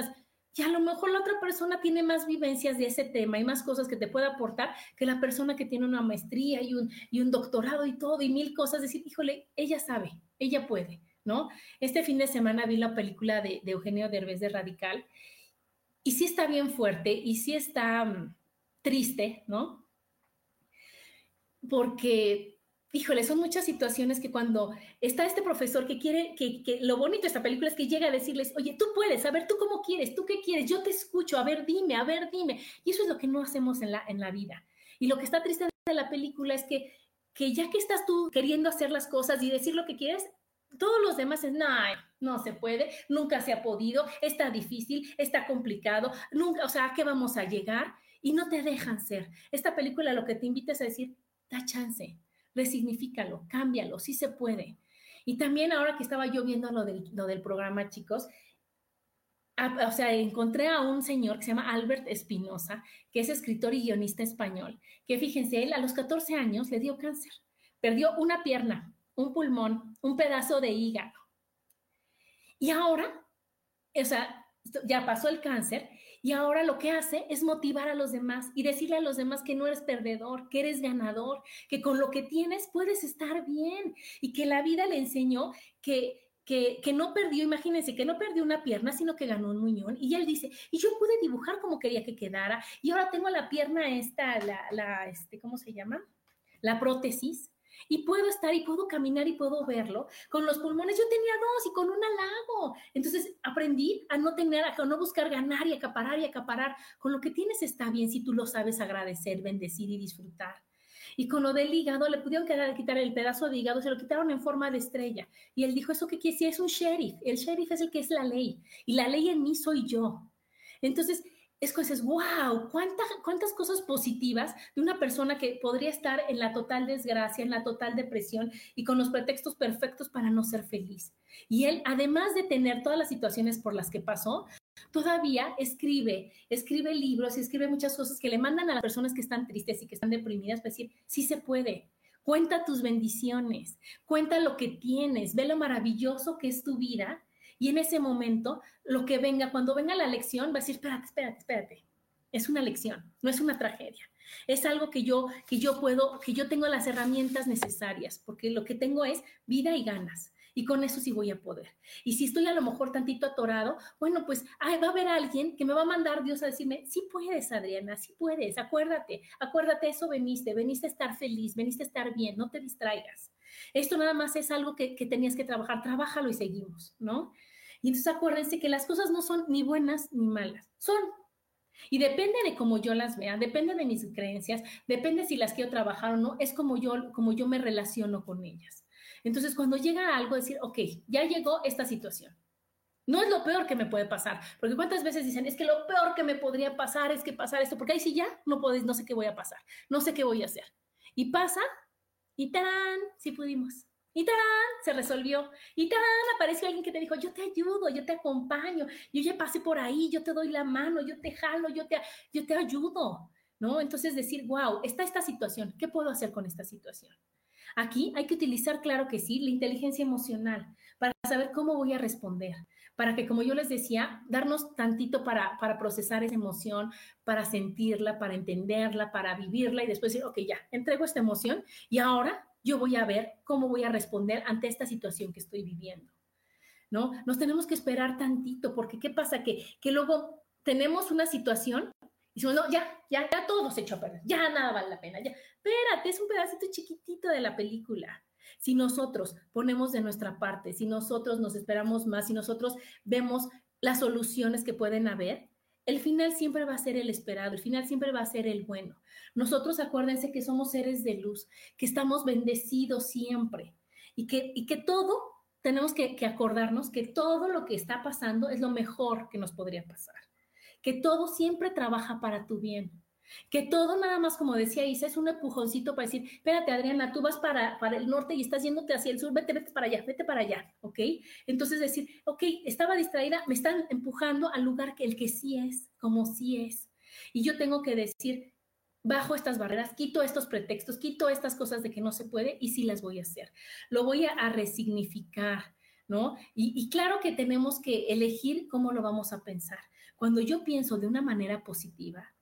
Y a lo mejor la otra persona tiene más vivencias de ese tema y más cosas que te puede aportar que la persona que tiene una maestría y un, y un doctorado y todo y mil cosas. Decir, híjole, ella sabe, ella puede, ¿no? Este fin de semana vi la película de, de Eugenio Derbez de Radical y sí está bien fuerte y sí está mm, triste, ¿no? Porque híjole, son muchas situaciones que cuando está este profesor que quiere, que, lo bonito de esta película es que llega a decirles, oye, tú puedes, a ver, tú cómo quieres, tú qué quieres, yo te escucho, a ver, dime, a ver, dime. Y eso es lo que no hacemos en la, en la vida. Y lo que está triste de la película es que, que ya que estás tú queriendo hacer las cosas y decir lo que quieres, todos los demás es, no, no se puede, nunca se ha podido, está difícil, está complicado, nunca, o sea, ¿a qué vamos a llegar? Y no te dejan ser. Esta película lo que te invita es a decir, da chance, resignifícalo, cámbialo, sí se puede. Y también ahora que estaba yo viendo lo del, lo del programa, chicos, o sea, encontré a un señor que se llama Albert Espinosa, que es escritor y guionista español, que fíjense, él a los 14 años le dio cáncer, perdió una pierna, un pulmón, un pedazo de hígado. Y ahora, o sea, ya pasó el cáncer y ahora lo que hace es motivar a los demás y decirle a los demás que no eres perdedor, que eres ganador, que con lo que tienes puedes estar bien y que la vida le enseñó que que, que, no perdió, imagínense, que no perdió una pierna, sino que ganó un muñón. Y él dice, y yo pude dibujar como quería que quedara, y ahora tengo la pierna esta, la, la este, ¿cómo se llama? La prótesis, y puedo estar y puedo caminar y puedo verlo. Con los pulmones yo tenía dos y con un halago. Entonces aprendí a no tener, a no buscar ganar y acaparar y acaparar. Con lo que tienes está bien si tú lo sabes agradecer, bendecir y disfrutar. Y con lo del hígado le pudieron quitar el pedazo de hígado, se lo quitaron en forma de estrella. Y él dijo, ¿eso qué quiere decir? Es un sheriff. El sheriff es el que es la ley. Y la ley en mí soy yo. Entonces, es que dices, wow, ¿cuántas, cuántas cosas positivas de una persona que podría estar en la total desgracia, en la total depresión y con los pretextos perfectos para no ser feliz. Y él, además de tener todas las situaciones por las que pasó, todavía escribe, escribe libros y escribe muchas cosas que le mandan a las personas que están tristes y que están deprimidas para decir, sí se puede. Cuenta tus bendiciones, cuenta lo que tienes, ve lo maravilloso que es tu vida y en ese momento, lo que venga, cuando venga la lección, va a decir, espérate, espérate, espérate. Es una lección, no es una tragedia. Es algo que yo, que yo puedo, que yo tengo las herramientas necesarias, porque lo que tengo es vida y ganas. Y con eso sí voy a poder. Y si estoy a lo mejor tantito atorado, bueno, pues va a haber alguien que me va a mandar Dios a decirme, sí puedes, Adriana, sí puedes, acuérdate, acuérdate, eso veniste, veniste a estar feliz, veniste a estar bien, no te distraigas. Esto nada más es algo que, que tenías que trabajar, trabájalo y seguimos, ¿no? Y entonces acuérdense que las cosas no son ni buenas ni malas, son. Y depende de cómo yo las vea, depende de mis creencias, depende si las quiero trabajar o no, es como yo, como yo me relaciono con ellas. Entonces, cuando llega algo, decir, ok, ya llegó esta situación. No es lo peor que me puede pasar, porque cuántas veces dicen, es que lo peor que me podría pasar es que pasar esto, porque ahí sí ya no podéis, no sé qué voy a pasar, no sé qué voy a hacer. Y pasa, y tan, sí pudimos. Y tan, se resolvió. Y tan, apareció alguien que te dijo, yo te ayudo, yo te acompaño, yo ya pasé por ahí, yo te doy la mano, yo te jalo, yo te, yo te ayudo, ¿no? Entonces decir, wow, está esta situación, ¿qué puedo hacer con esta situación? Aquí hay que utilizar, claro que sí, la inteligencia emocional para saber cómo voy a responder, para que, como yo les decía, darnos tantito para, para procesar esa emoción, para sentirla, para entenderla, para vivirla y después decir, ok, ya, entrego esta emoción y ahora yo voy a ver cómo voy a responder ante esta situación que estoy viviendo. ¿No? Nos tenemos que esperar tantito, porque ¿qué pasa? Que, que luego tenemos una situación y decimos, no, ya, ya, ya todo se echó a perder, ya nada vale la pena, ya. Espérate, es un pedacito chiquitito de la película. Si nosotros ponemos de nuestra parte, si nosotros nos esperamos más, si nosotros vemos las soluciones que pueden haber, el final siempre va a ser el esperado, el final siempre va a ser el bueno. Nosotros acuérdense que somos seres de luz, que estamos bendecidos siempre y que, y que todo, tenemos que, que acordarnos que todo lo que está pasando es lo mejor que nos podría pasar, que todo siempre trabaja para tu bien. Que todo nada más, como decía Isa, es un empujoncito para decir, espérate Adriana, tú vas para, para el norte y estás yéndote hacia el sur, vete, vete para allá, vete para allá, ¿ok? Entonces decir, ok, estaba distraída, me están empujando al lugar que el que sí es, como sí es. Y yo tengo que decir, bajo estas barreras, quito estos pretextos, quito estas cosas de que no se puede y sí las voy a hacer. Lo voy a, resignificar, ¿no? Y, y claro que tenemos que elegir cómo lo vamos a pensar. Cuando yo pienso de una manera positiva,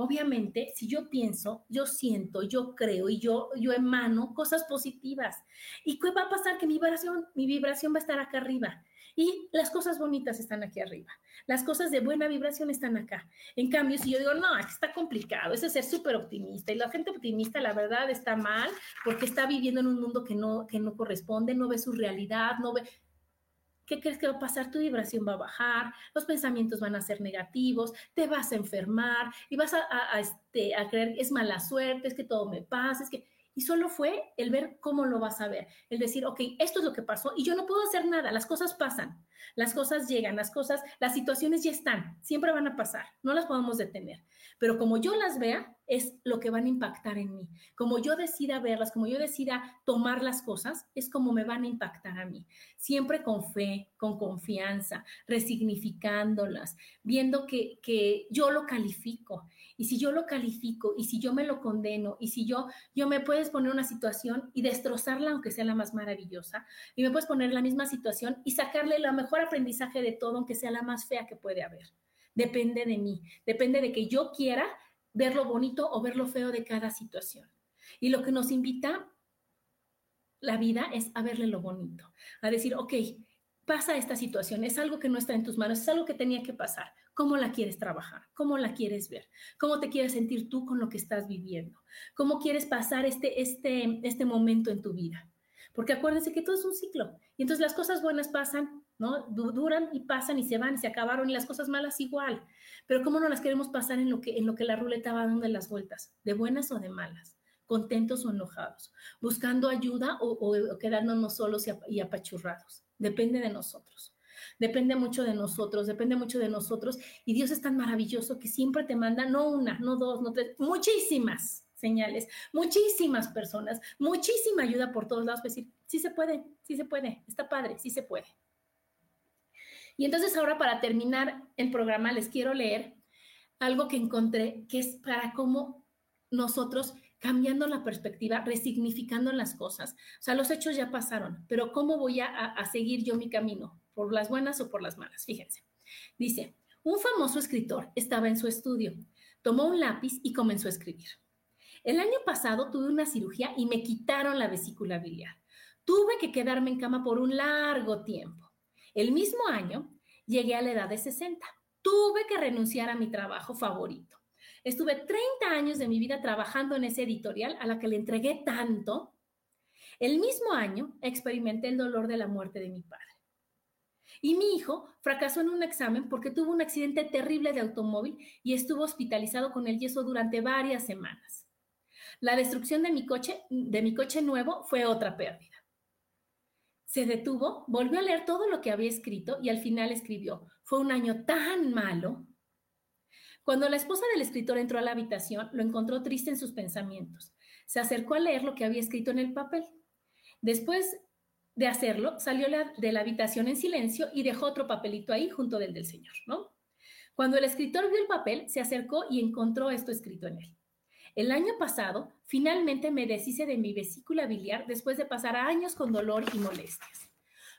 Obviamente, si yo pienso, yo siento, yo creo y yo, yo emano cosas positivas. ¿Y qué va a pasar? Que mi vibración, mi vibración va a estar acá arriba. Y las cosas bonitas están aquí arriba. Las cosas de buena vibración están acá. En cambio, si yo digo, no, está complicado, es ser súper optimista. Y la gente optimista, la verdad, está mal porque está viviendo en un mundo que no, que no corresponde, no ve su realidad, no ve ¿qué crees que va a pasar? Tu vibración va a bajar, los pensamientos van a ser negativos, te vas a enfermar y vas a, a, este, a creer que es mala suerte, es que todo me pasa, es que... Y solo fue el ver cómo lo vas a ver, el decir, ok, esto es lo que pasó y yo no puedo hacer nada, las cosas pasan, las cosas llegan, las cosas, las situaciones ya están, siempre van a pasar, no las podemos detener. Pero como yo las vea, es lo que van a impactar en mí. Como yo decida verlas, como yo decida tomar las cosas, es como me van a impactar a mí. Siempre con fe, con confianza, resignificándolas, viendo que, que yo lo califico. Y si yo lo califico, y si yo me lo condeno, y si yo, yo me puedes poner una situación y destrozarla, aunque sea la más maravillosa, y me puedes poner la misma situación y sacarle el mejor aprendizaje de todo, aunque sea la más fea que puede haber. Depende de mí, depende de que yo quiera ver lo bonito o ver lo feo de cada situación. Y lo que nos invita la vida es a verle lo bonito, a decir, ok, pasa esta situación, es algo que no está en tus manos, es algo que tenía que pasar. ¿Cómo la quieres trabajar? ¿Cómo la quieres ver? ¿Cómo te quieres sentir tú con lo que estás viviendo? ¿Cómo quieres pasar este, este, este momento en tu vida? Porque acuérdense que todo es un ciclo y entonces las cosas buenas pasan, ¿no? Duran y pasan y se van y se acabaron y las cosas malas igual. Pero ¿cómo no las queremos pasar en lo que, en lo que la ruleta va dando las vueltas? ¿De buenas o de malas? ¿Contentos o enojados? ¿Buscando ayuda o, quedándonos solos y, apachurrados? Depende de nosotros. Depende mucho de nosotros, depende mucho de nosotros. Y Dios es tan maravilloso que siempre te manda no una, no dos, no tres, muchísimas señales, muchísimas personas, muchísima ayuda por todos lados para decir, sí se puede, sí se puede, está padre, sí se puede. Y entonces ahora para terminar el programa les quiero leer algo que encontré que es para cómo nosotros cambiando la perspectiva, resignificando las cosas. O sea, los hechos ya pasaron, pero ¿cómo voy a, seguir yo mi camino? ¿Por las buenas o por las malas? Fíjense. Dice, un famoso escritor estaba en su estudio, tomó un lápiz y comenzó a escribir. El año pasado tuve una cirugía y me quitaron la vesícula biliar. Tuve que quedarme en cama por un largo tiempo. El mismo año llegué a la edad de 60. Tuve que renunciar a mi trabajo favorito. Estuve 30 años de mi vida trabajando en ese editorial a la que le entregué tanto. El mismo año experimenté el dolor de la muerte de mi padre. Y mi hijo fracasó en un examen porque tuvo un accidente terrible de automóvil y estuvo hospitalizado con el yeso durante varias semanas. La destrucción de mi coche, de mi coche nuevo fue otra pérdida. Se detuvo, volvió a leer todo lo que había escrito y al final escribió, fue un año tan malo cuando la esposa del escritor entró a la habitación, lo encontró triste en sus pensamientos. Se acercó a leer lo que había escrito en el papel. Después de hacerlo, salió de la habitación en silencio y dejó otro papelito ahí junto del del señor. Cuando el escritor vio el papel, se acercó y encontró esto escrito en él. El año pasado, finalmente me deshice de mi vesícula biliar después de pasar años con dolor y molestias.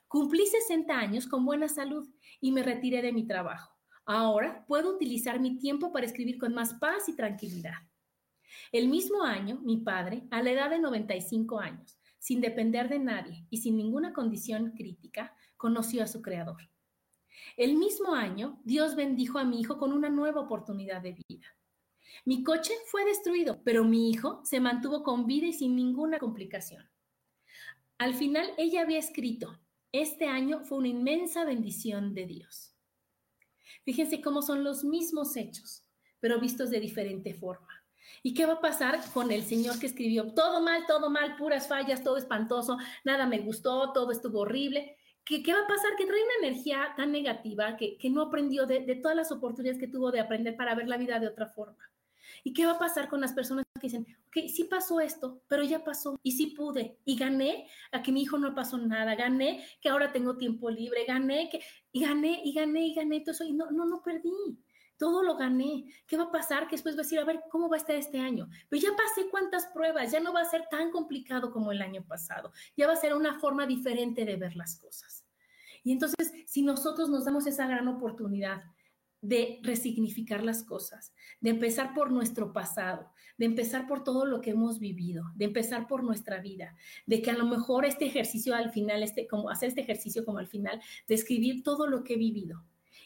Cumplí 60 años con buena salud y me retiré de mi trabajo. Ahora puedo utilizar mi tiempo para escribir con más paz y tranquilidad. El mismo año, mi padre, a la edad de 95 años, sin depender de nadie y sin ninguna condición crítica, conoció a su creador. El mismo año, Dios bendijo a mi hijo con una nueva oportunidad de vida. Mi coche fue destruido, pero mi hijo se mantuvo con vida y sin ninguna complicación. Al final, ella había escrito, este año fue una inmensa bendición de Dios. Fíjense cómo son los mismos hechos, pero vistos de diferente forma. ¿Y qué va a pasar con el señor que escribió todo mal, todo mal, puras fallas, todo espantoso, nada me gustó, todo estuvo horrible? ¿Qué, qué va a pasar? Que trae una energía tan negativa que, que no aprendió de, de todas las oportunidades que tuvo de aprender para ver la vida de otra forma. ¿Y qué va a pasar con las personas que dicen, ok, sí pasó esto, pero ya pasó y sí pude y gané a que mi hijo no pasó nada, gané que ahora tengo tiempo libre, gané que, y gané y gané y gané todo eso y no, no, no perdí. Todo lo gané. ¿Qué va a pasar? Que después va a decir, a ver, ¿cómo va a estar este año? Pero ya pasé cuántas pruebas, ya no va a ser tan complicado como el año pasado. Ya va a ser una forma diferente de ver las cosas. Y entonces, si nosotros nos damos esa gran oportunidad de resignificar las cosas, de empezar por nuestro pasado, de empezar por todo lo que hemos vivido, de empezar por nuestra vida, de que a lo mejor este ejercicio al final, este, como hacer este ejercicio como al final, de escribir todo lo que he vivido.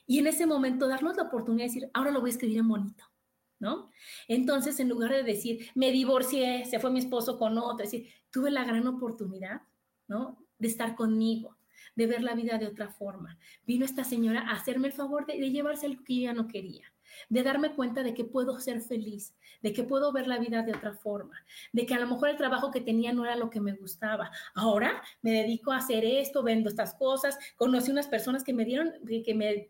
Y en ese momento darnos la oportunidad de decir, ahora lo voy a escribir en bonito, ¿no? Entonces, en lugar de decir, me divorcié, se fue mi esposo con otra, decir, tuve la gran oportunidad, ¿no? De estar conmigo, de ver la vida de otra forma. Vino esta señora a hacerme el favor de, llevarse algo que yo ya no quería de darme cuenta de que puedo ser feliz, de que puedo ver la vida de otra forma, de que a lo mejor el trabajo que tenía no era lo que me gustaba. Ahora me dedico a hacer esto, vendo estas cosas, conocí unas personas que me dieron, que me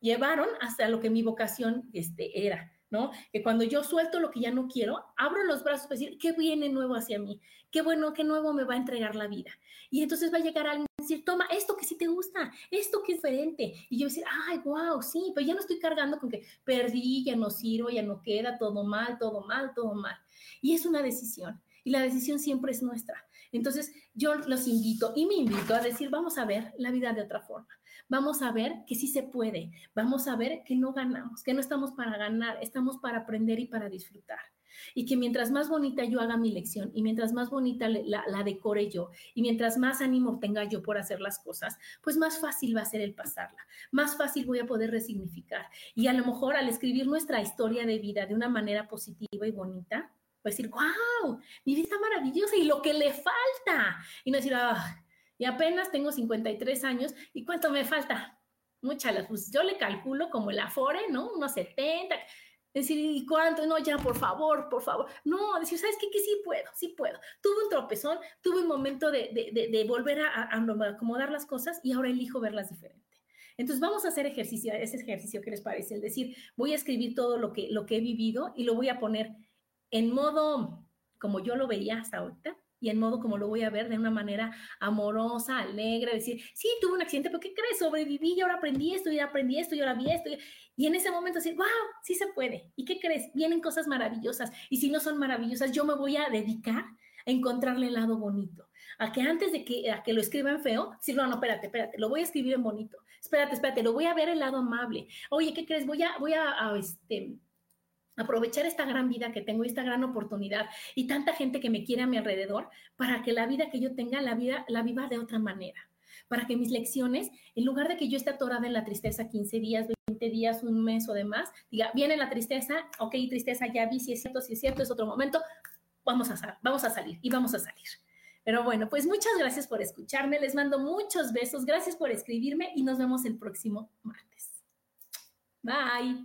llevaron hasta lo que mi vocación este, era. ¿No? Que cuando yo suelto lo que ya no quiero, abro los brazos para decir, ¿qué viene nuevo hacia mí? ¿Qué bueno, qué nuevo me va a entregar la vida? Y entonces va a llegar alguien a decir, toma, esto que sí te gusta, esto que es diferente. Y yo decir, ay, wow, sí, pero ya no estoy cargando con que perdí, ya no sirvo, ya no queda, todo mal, todo mal, todo mal. Y es una decisión. Y la decisión siempre es nuestra. Entonces, yo los invito y me invito a decir, vamos a ver la vida de otra forma vamos a ver que sí se puede, vamos a ver que no ganamos, que no estamos para ganar, estamos para aprender y para disfrutar. Y que mientras más bonita yo haga mi lección y mientras más bonita la, decore yo y mientras más ánimo tenga yo por hacer las cosas, pues más fácil va a ser el pasarla, más fácil voy a poder resignificar. Y a lo mejor al escribir nuestra historia de vida de una manera positiva y bonita, a decir, wow, mi vida está maravillosa y lo que le falta. Y no decir, ah, y apenas tengo 53 años. ¿Y cuánto me falta? Muchas, pues yo le calculo como el Afore, ¿no? Unos 70. Decir, ¿y cuánto? No, ya, por favor, por favor. No, decir, ¿sabes qué? Que sí puedo, sí puedo. Tuve un tropezón, tuve un momento de, de, volver a, a, acomodar las cosas y ahora elijo verlas diferente. Entonces vamos a hacer ejercicio, ese ejercicio que les parece, el decir, voy a escribir todo lo que, lo que he vivido y lo voy a poner en modo como yo lo veía hasta ahorita, y en modo como lo voy a ver de una manera amorosa, alegre, decir, sí, tuve un accidente, pero ¿qué crees? Sobreviví y ahora aprendí esto y aprendí esto y ahora vi esto. Y en ese momento decir, wow, sí se puede. ¿Y qué crees? Vienen cosas maravillosas. Y si no son maravillosas, yo me voy a dedicar a encontrarle el lado bonito. A que antes de que, a que lo escriban feo, decir, no, no, espérate, espérate, lo voy a escribir en bonito. Espérate, espérate, lo voy a ver el lado amable. Oye, ¿qué crees? Voy a, voy a, a este, aprovechar esta gran vida que tengo, esta gran oportunidad y tanta gente que me quiere a mi alrededor para que la vida que yo tenga, la vida la viva de otra manera. Para que mis lecciones, en lugar de que yo esté atorada en la tristeza 15 días, 20 días, un mes o demás, diga, viene la tristeza, ok, tristeza, ya vi si es cierto, si es cierto, es otro momento, vamos a, vamos a salir y vamos a salir. Pero bueno, pues muchas gracias por escucharme, les mando muchos besos, gracias por escribirme y nos vemos el próximo martes. Bye.